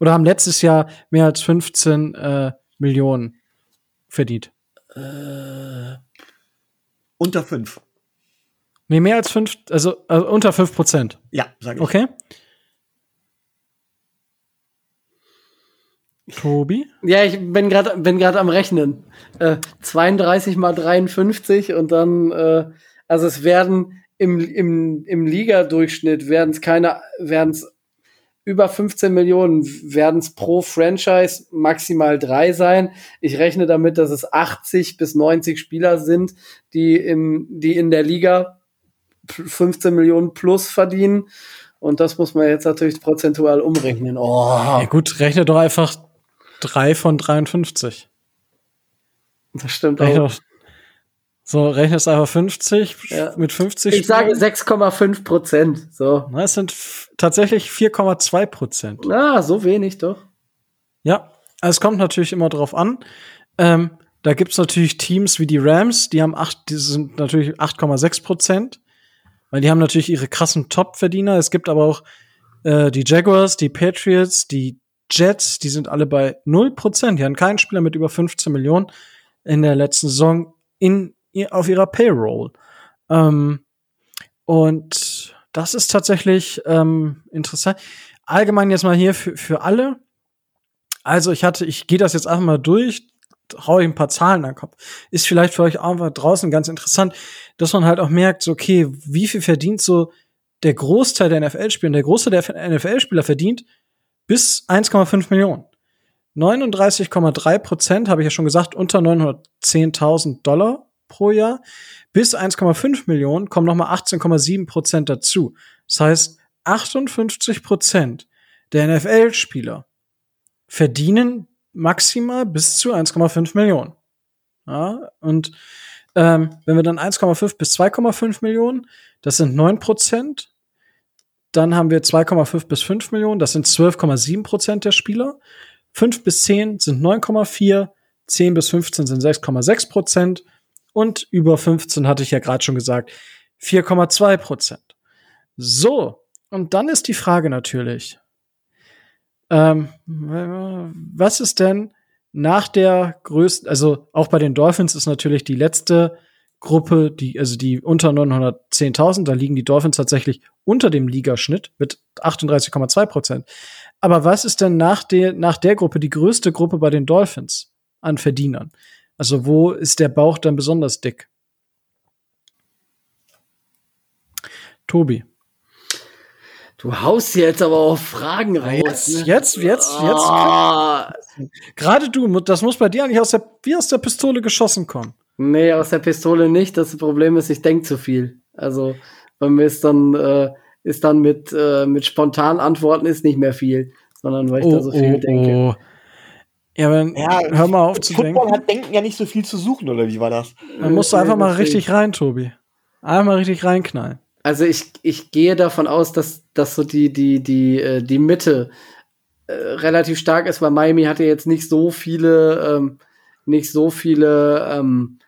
Oder haben letztes Jahr mehr als 15 äh, Millionen verdient? Äh, Unter fünf. Nee, mehr als fünf, also, also unter 5 Prozent. Ja, sag ich. Okay. Tobi? ja, ich bin gerade bin gerade am Rechnen. Äh, 32 mal 53 und dann, äh, also es werden im, im, im Liga-Durchschnitt werden es keine, werden es über 15 Millionen, werden es pro Franchise maximal drei sein. Ich rechne damit, dass es 80 bis 90 Spieler sind, die im, die in der Liga 15 Millionen plus verdienen. Und das muss man jetzt natürlich prozentual umrechnen. Oh. Ja gut, rechne doch einfach drei von 53. Das stimmt Rechne auch. doch, so, rechnest einfach 50 Ja. mit 50 Ich sage Spielern. 6,5 Prozent. So. Na, es sind tatsächlich 4,2 Prozent. Na, so wenig doch. Ja, also es kommt natürlich immer drauf an. Ähm, da gibt's natürlich Teams wie die Rams, die haben acht, die sind natürlich 8,6 Prozent, weil die haben natürlich ihre krassen Top-Verdiener. Es gibt aber auch äh, die Jaguars, die Patriots, die Jets, die sind alle bei 0 Prozent. Die haben keinen Spieler mit über 15 Millionen in der letzten Saison in, auf ihrer Payroll. Ähm, und das ist tatsächlich ähm, interessant. Allgemein jetzt mal hier für, für alle. Also ich hatte, ich gehe das jetzt einfach mal durch, hau ich ein paar Zahlen in den Kopf. Ist vielleicht für euch einfach draußen ganz interessant, dass man halt auch merkt, so, okay, wie viel verdient so der Großteil der NFL-Spieler, der Großteil der NFL-Spieler verdient bis 1,5 Millionen. 39,3 Prozent, habe ich ja schon gesagt, unter 910.000 Dollar pro Jahr. Bis 1,5 Millionen kommen nochmal 18,7 Prozent dazu. Das heißt, 58 Prozent der NFL-Spieler verdienen maximal bis zu 1,5 Millionen. Ja, und ähm, wenn wir dann 1,5 bis 2,5 Millionen, das sind 9 Prozent. Dann haben wir 2,5 bis 5 Millionen, das sind 12,7 Prozent der Spieler. 5 bis 10 sind 9,4, 10 bis 15 sind 6,6 Prozent und über 15 hatte ich ja gerade schon gesagt, 4,2 Prozent. So, und dann ist die Frage natürlich, ähm, was ist denn nach der größten, also auch bei den Dolphins ist natürlich die letzte Gruppe, die, also die unter 910.000, da liegen die Dolphins tatsächlich unter dem Ligaschnitt mit 38,2 Prozent. Aber was ist denn nach der, nach der Gruppe die größte Gruppe bei den Dolphins an Verdienern? Also wo ist der Bauch dann besonders dick? Tobi. Du haust jetzt aber auch Fragen raus. Jetzt, ne? jetzt, jetzt, jetzt. Ah, Gerade du, das muss bei dir eigentlich aus der, wie aus der Pistole geschossen kommen. Nee, aus der Pistole nicht. Das Problem ist, ich denke zu viel. Also bei mir ist dann, äh, ist dann mit, äh, mit spontan Antworten ist nicht mehr viel, sondern weil ich da so viel denke. Ja, aber Ja, hör mal auf zu Football denken. hat Denken ja nicht so viel zu suchen, oder wie war das? Dann musst du einfach mal richtig rein, Tobi. Einmal richtig reinknallen. Also ich, ich gehe davon aus, dass, dass so die, die, die, äh, die Mitte äh, relativ stark ist, weil Miami hatte jetzt nicht so viele, ähm, nicht so viele ähm,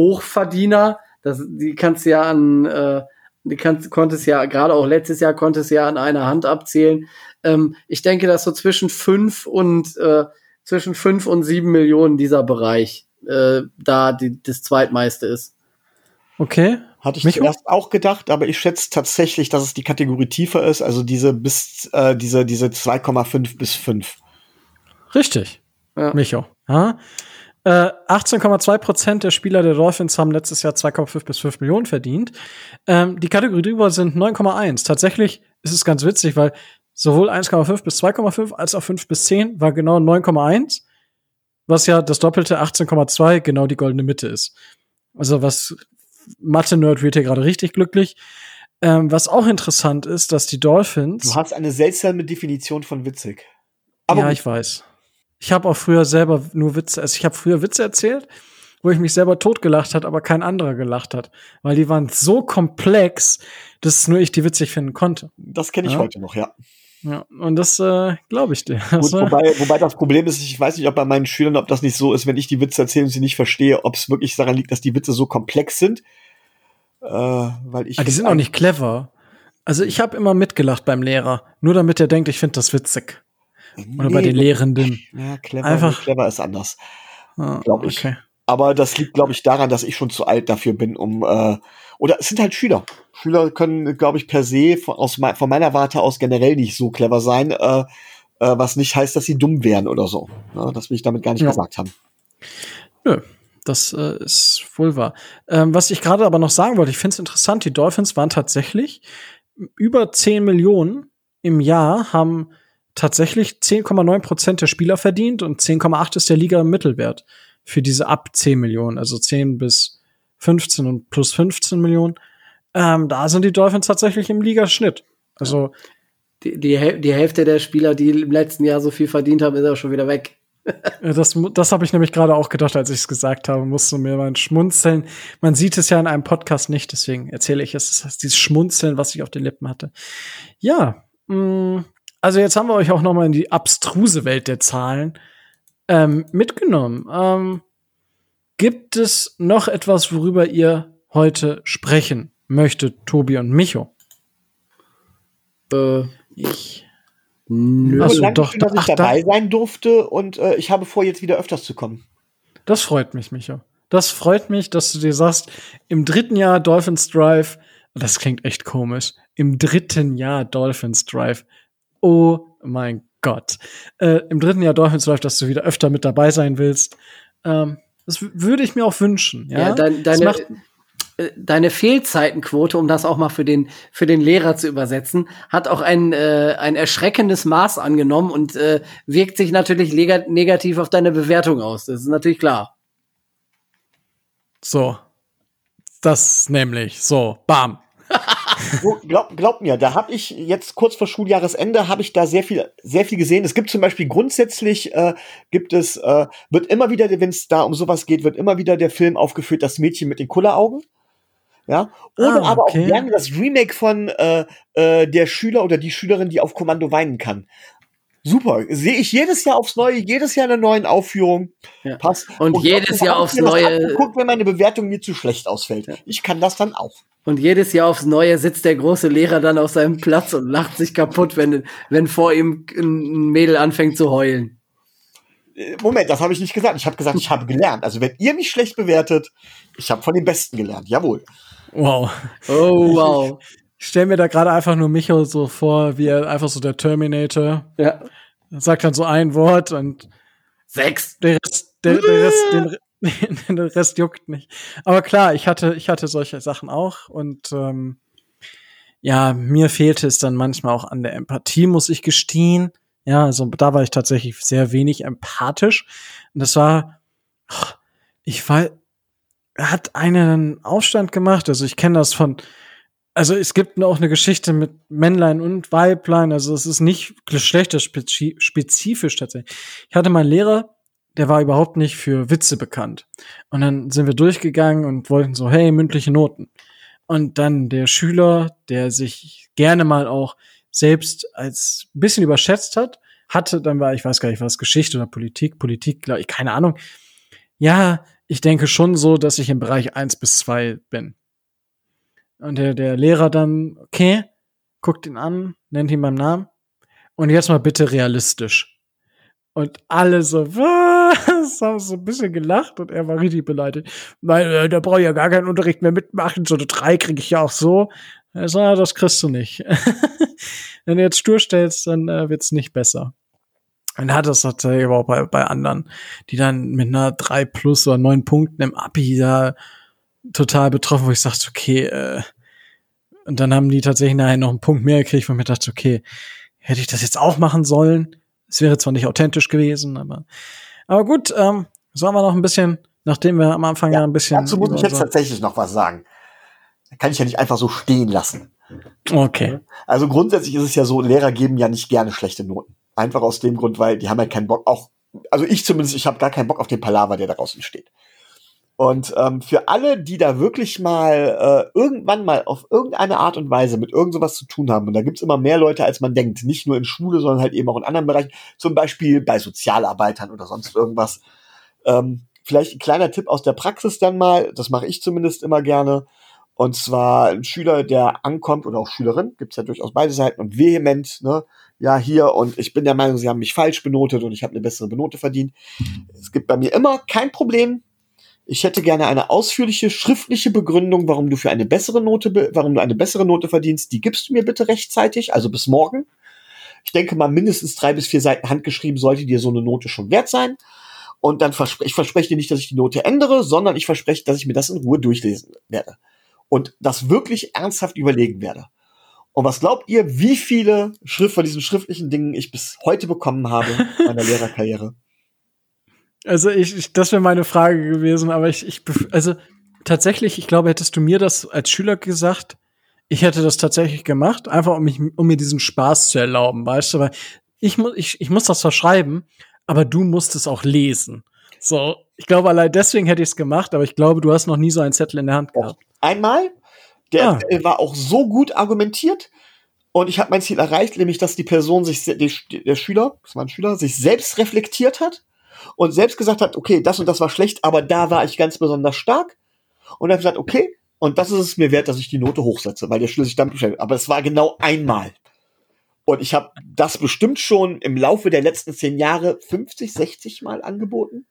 Hochverdiener. Das, die kannst du ja an, äh, Die kannst, konntest ja, gerade auch letztes Jahr konntest ja an einer Hand abzählen. Ähm, ich denke, dass so zwischen fünf und äh, zwischen fünf und sieben Millionen dieser Bereich äh, da die, das zweitmeiste ist. Okay. Hatte ich Micho? zuerst auch gedacht, aber ich schätze tatsächlich, dass es die Kategorie tiefer ist, also diese bis äh, diese diese 2,5 bis 5. Richtig. Ja. Micho. Ja. Äh, 18,2 Prozent der Spieler der Dolphins haben letztes Jahr 2,5 bis 5 Millionen verdient. Ähm, die Kategorie drüber sind 9,1. Tatsächlich ist es ganz witzig, weil sowohl 1,5 bis 2,5 als auch 5 bis 10 war genau 9,1, was ja das doppelte 18,2 genau die goldene Mitte ist. Also was Mathe-Nerd wird hier gerade richtig glücklich. Ähm, was auch interessant ist, dass die Dolphins Du hast eine seltsame Definition von witzig. Aber ja, ich weiß. Ich habe auch früher selber nur Witze, also ich habe früher Witze erzählt, wo ich mich selber totgelacht hat, aber kein anderer gelacht hat, weil die waren so komplex, dass nur ich die witzig finden konnte. das kenne ich Ja. heute noch, ja. Ja, und das äh, glaube ich dir. Gut, wobei, wobei das Problem ist, ich weiß nicht, ob bei meinen Schülern, ob das nicht so ist, wenn ich die Witze erzähle und sie nicht verstehe, ob es wirklich daran liegt, dass die Witze so komplex sind. Äh, weil ich aber die sind auch nicht clever. Also ich habe immer mitgelacht beim Lehrer, nur damit er denkt, ich finde das witzig. Oder bei Nee, den Lehrenden. Ja, clever, Einfach- clever ist anders. Ah, Glaub ich. Okay. Aber das liegt, glaube ich, daran, dass ich schon zu alt dafür bin, um äh, oder es sind halt Schüler. Schüler können, glaube ich, per se von, aus, von meiner Warte aus generell nicht so clever sein, äh, äh, was nicht heißt, dass sie dumm wären oder so. Ja, das will ich damit gar nicht Ja. gesagt haben. Nö, das äh, ist wohl wahr. Ähm, was ich gerade aber noch sagen wollte, ich finde es interessant, die Dolphins waren tatsächlich über 10 Millionen im Jahr, haben tatsächlich 10,9 Prozent der Spieler verdient und 10,8 ist der Liga im Mittelwert für diese ab 10 Millionen, also 10 bis 15 und plus 15 Millionen. Ähm, da sind die Dolphins tatsächlich im Ligaschnitt. Also Die, die, die Hälfte der Spieler, die im letzten Jahr so viel verdient haben, ist auch schon wieder weg. Das, das habe ich nämlich gerade auch gedacht, als ich es gesagt habe, musste mir mal schmunzeln. Man sieht es ja in einem Podcast nicht, deswegen erzähle ich es. Das heißt, dieses Schmunzeln, was ich auf den Lippen hatte. Ja, mh, also jetzt haben wir euch auch noch mal in die abstruse Welt der Zahlen ähm, mitgenommen. Ähm, gibt es noch etwas, worüber ihr heute sprechen möchtet, Tobi und Micho? Äh, Ich. nö. Ach so, Nur danke doch, schön, dass ach, ich dabei sein durfte und äh, ich habe vor, jetzt wieder öfters zu kommen. Das freut mich, Micho. Das freut mich, dass du dir sagst, im dritten Jahr Dolphins Drive, das klingt echt komisch, im dritten Jahr Dolphins Drive. Oh mein Gott. Äh, Im dritten Jahr Dolphins Drive, dass du wieder öfter mit dabei sein willst. Ähm, das würde ich mir auch wünschen. Ja, Ja, dein, deine, äh, deine Fehlzeitenquote, um das auch mal für den, für den Lehrer zu übersetzen, hat auch ein, äh, ein erschreckendes Maß angenommen und äh, wirkt sich natürlich negativ auf deine Bewertung aus. Das ist natürlich klar. so. Das nämlich. So, bam. So, glaub, glaub mir, da habe ich jetzt kurz vor Schuljahresende habe ich da sehr viel, sehr viel gesehen. Es gibt zum Beispiel grundsätzlich äh, gibt es äh, wird immer wieder, wenn es da um sowas geht, wird immer wieder der Film aufgeführt, das Mädchen mit den Kulleraugen. Ja, oder Ah, aber okay. auch gerne das Remake von äh, äh, der Schüler oder die Schülerin, die auf Kommando weinen kann. Super, sehe ich jedes Jahr aufs Neue, jedes Jahr eine neuen Aufführung. Ja. Passt. Und jedes Jahr aufs Neue- Guck, wenn meine Bewertung mir zu schlecht ausfällt. Ich kann das dann auch. Und jedes Jahr aufs Neue sitzt der große Lehrer dann auf seinem Platz und lacht sich kaputt, wenn, wenn vor ihm ein Mädel anfängt zu heulen. Äh, Moment, das habe ich nicht gesagt. Ich habe gesagt, ich habe gelernt. Also wenn ihr mich schlecht bewertet, ich habe von den Besten gelernt. Jawohl. Wow. Oh, wow. Ich stelle mir da gerade einfach nur Micho so vor, wie er einfach so der Terminator Ja. sagt dann so ein Wort und Sechs. der Rest, der, der Rest, den, der Rest juckt nicht. Aber klar, ich hatte, ich hatte solche Sachen auch und ähm, ja, mir fehlte es dann manchmal auch an der Empathie, muss ich gestehen. Ja, also da war ich tatsächlich sehr wenig empathisch. Und das war, ich war, hat einen Aufstand gemacht. Also ich kenne das von, also es gibt auch eine Geschichte mit Männlein und Weiblein. Also es ist nicht geschlechterspezifisch tatsächlich. Ich hatte meinen Lehrer, der war überhaupt nicht für Witze bekannt. Und dann sind wir durchgegangen und wollten so, hey, mündliche Noten. Und dann der Schüler, der sich gerne mal auch selbst als bisschen überschätzt hat, hatte, dann war, ich weiß gar nicht, was Geschichte oder Politik, Politik, glaube ich, keine Ahnung. Ja, ich denke schon so, dass ich im Bereich eins bis zwei bin. Und der, der Lehrer dann, okay, guckt ihn an, nennt ihn beim Namen. Und jetzt mal bitte realistisch. Und alle so, was? Haben so ein bisschen gelacht und er war richtig beleidigt. Weil, äh, da brauche ich ja gar keinen Unterricht mehr mitmachen. So eine drei kriege ich ja auch so. Er so, ja, das kriegst du nicht. Wenn du jetzt stur stellst, dann äh, wird's nicht besser. Und hat das tatsächlich aber auch bei, bei anderen, die dann mit einer drei plus oder neun Punkten im Abi da total betroffen, wo ich sagte, okay, äh, und dann haben die tatsächlich nachher noch einen Punkt mehr gekriegt, wo ich mir dachte, okay, hätte ich das jetzt auch machen sollen? Es wäre zwar nicht authentisch gewesen, aber, aber gut, ähm, so haben wir noch ein bisschen, nachdem wir am Anfang ja, ja ein bisschen. Dazu muss ich jetzt tatsächlich noch was sagen. Da kann ich ja nicht einfach so stehen lassen. Okay. Also grundsätzlich ist es ja so, Lehrer geben ja nicht gerne schlechte Noten. Einfach aus dem Grund, weil die haben ja keinen Bock, auch, also ich zumindest, ich habe gar keinen Bock auf den Palaver, der daraus entsteht. Und ähm, für alle, die da wirklich mal äh, irgendwann mal auf irgendeine Art und Weise mit irgend sowas zu tun haben, und da gibt's immer mehr Leute, als man denkt, nicht nur in Schule, sondern halt eben auch in anderen Bereichen, zum Beispiel bei Sozialarbeitern oder sonst irgendwas. Ähm, vielleicht ein kleiner Tipp aus der Praxis dann mal, das mache ich zumindest immer gerne. Und zwar ein Schüler, der ankommt, oder auch Schülerin, gibt's ja durchaus beide Seiten, und vehement, ne, ja, hier, und ich bin der Meinung, sie haben mich falsch benotet und ich habe eine bessere Benote verdient. Es gibt bei mir immer kein Problem, ich hätte gerne eine ausführliche schriftliche Begründung, warum du für eine bessere Note, warum du eine bessere Note verdienst. Die gibst du mir bitte rechtzeitig, also bis morgen. Ich denke mal, mindestens drei bis vier Seiten handgeschrieben sollte dir so eine Note schon wert sein. Und dann verspreche ich verspreche dir nicht, dass ich die Note ändere, sondern ich verspreche, dass ich mir das in Ruhe durchlesen werde. Und das wirklich ernsthaft überlegen werde. Und was glaubt ihr, wie viele Schrift von diesen schriftlichen Dingen ich bis heute bekommen habe in meiner Lehrerkarriere? Also ich, ich das wäre meine Frage gewesen, aber ich, ich, also tatsächlich, ich glaube, hättest du mir das als Schüler gesagt, ich hätte das tatsächlich gemacht, einfach um mich, um mir diesen Spaß zu erlauben, weißt du, weil ich muss, ich, ich muss das zwar schreiben, aber du musst es auch lesen. So, ich glaube, allein deswegen hätte ich es gemacht, aber ich glaube, du hast noch nie so einen Zettel in der Hand gehabt. Einmal, der ah. war auch so gut argumentiert und ich habe mein Ziel erreicht, nämlich dass die Person sich, der Schüler, das war ein Schüler, sich selbst reflektiert hat und selbst gesagt hat, okay, das und das war schlecht, aber da war ich ganz besonders stark. Und dann gesagt, okay, und das ist es mir wert, dass ich die Note hochsetze, weil der Schüler sich dann beschäftigt. Aber es war genau einmal. Und ich habe das bestimmt schon im Laufe der letzten zehn Jahre 50, 60 Mal angeboten.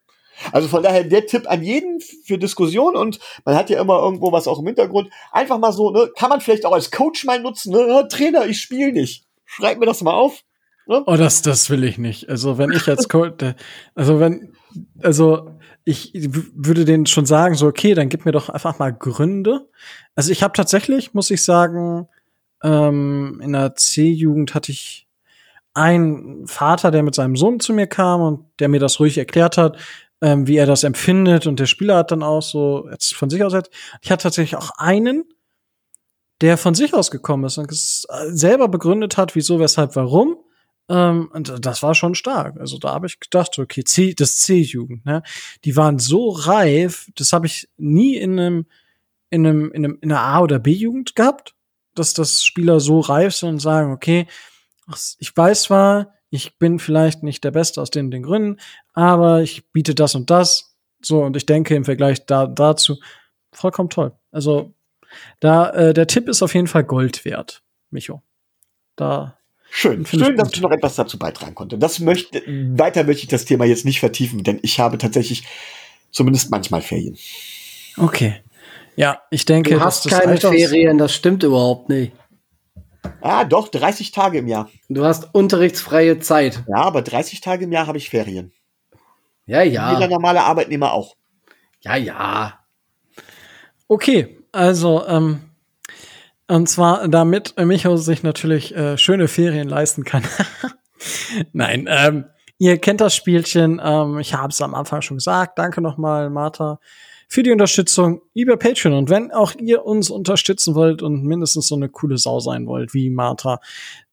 Also von daher der Tipp an jeden für Diskussion und man hat ja immer irgendwo was auch im Hintergrund. Einfach mal so, ne, kann man vielleicht auch als Coach mal nutzen, ne? Trainer, ich spiele nicht. Schreib mir das mal auf. Ne? Oh, das, das will ich nicht. Also wenn ich als Coach, also wenn, also ich würde denen schon sagen, so okay, dann gib mir doch einfach mal Gründe. Also ich habe tatsächlich, muss ich sagen, ähm, in der C-Jugend hatte ich einen Vater, der mit seinem Sohn zu mir kam und der mir das ruhig erklärt hat, ähm, wie er das empfindet und der Spieler hat dann auch so jetzt von sich aus jetzt. Ich hatte tatsächlich auch einen, der von sich aus gekommen ist und selber begründet hat, wieso, weshalb, warum ähm, und das war schon stark. Also da habe ich gedacht, okay, C, das C-Jugend, ne? Die waren so reif, das habe ich nie in einem, in einem, in einem, in einer A- oder B-Jugend gehabt, dass das Spieler so reif sind und sagen, okay, ich weiß zwar, ich bin vielleicht nicht der Beste aus den, den Gründen, aber ich biete das und das. So, und ich denke im Vergleich da, dazu, vollkommen toll. Also, da, äh, der Tipp ist auf jeden Fall Gold wert, Micho. Da Schön, schön, dass ich noch etwas dazu beitragen konnte. Das möchte, weiter möchte ich das Thema jetzt nicht vertiefen, denn ich habe tatsächlich zumindest manchmal Ferien. Okay. Ja, ich denke, du hast das keine Ferien, das stimmt überhaupt nicht. Ah, doch, 30 Tage im Jahr. Du hast unterrichtsfreie Zeit. Ja, aber 30 Tage im Jahr habe ich Ferien. Ja, ja. Jeder normale Arbeitnehmer auch. Ja, ja. Okay, also ähm, und zwar, damit Micho sich natürlich äh, schöne Ferien leisten kann. Nein, ähm, ihr kennt das Spielchen. Ähm, ich habe es am Anfang schon gesagt. Danke nochmal, Martha, für die Unterstützung über Patreon. Und wenn auch ihr uns unterstützen wollt und mindestens so eine coole Sau sein wollt wie Martha,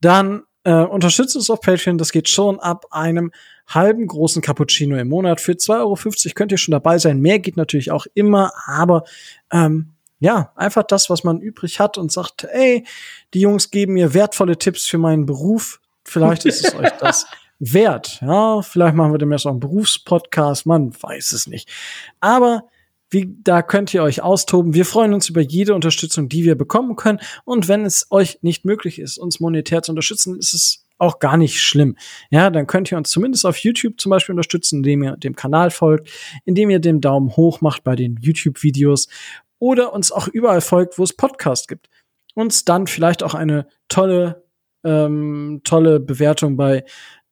dann äh, unterstützt uns auf Patreon. Das geht schon ab einem halben großen Cappuccino im Monat. Für 2,50 Euro könnt ihr schon dabei sein. Mehr geht natürlich auch immer, aber ähm, ja, einfach das, was man übrig hat und sagt, ey, die Jungs geben mir wertvolle Tipps für meinen Beruf. Vielleicht ist es euch das wert. Ja, vielleicht machen wir demnächst auch einen Berufspodcast. Man weiß es nicht. Aber Wie, da könnt ihr euch austoben. Wir freuen uns über jede Unterstützung, die wir bekommen können. Und wenn es euch nicht möglich ist, uns monetär zu unterstützen, ist es auch gar nicht schlimm. Ja, dann könnt ihr uns zumindest auf YouTube zum Beispiel unterstützen, indem ihr dem Kanal folgt, indem ihr den Daumen hoch macht bei den YouTube-Videos oder uns auch überall folgt, wo es Podcasts gibt. Uns dann vielleicht auch eine tolle, ähm, tolle Bewertung bei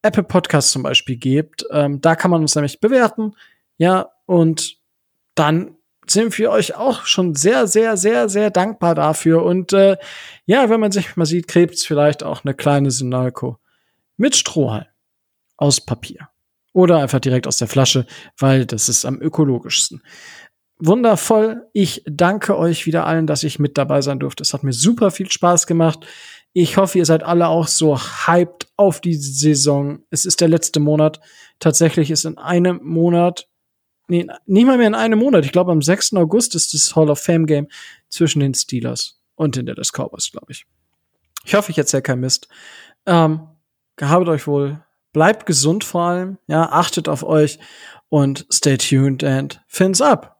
Apple Podcasts zum Beispiel gebt. Ähm, da kann man uns nämlich bewerten. Ja, und dann sind wir euch auch schon sehr, sehr, sehr, sehr dankbar dafür. Und äh, ja, wenn man sich mal sieht, Krebs vielleicht auch eine kleine Synalko mit Strohhalm aus Papier. Oder einfach direkt aus der Flasche, weil das ist am ökologischsten. Wundervoll. Ich danke euch wieder allen, dass ich mit dabei sein durfte. Es hat mir super viel Spaß gemacht. Ich hoffe, ihr seid alle auch so hyped auf die Saison. Es ist der letzte Monat. Tatsächlich ist in einem Monat nee, nicht mal mehr in einem Monat. Ich glaube, am 6. August ist das Hall of Fame Game zwischen den Steelers und den Dallas Cowboys, glaube ich. Ich hoffe, ich erzähle kein Mist. Ähm, gehabet euch wohl. Bleibt gesund vor allem. Ja, achtet auf euch und stay tuned and fins up.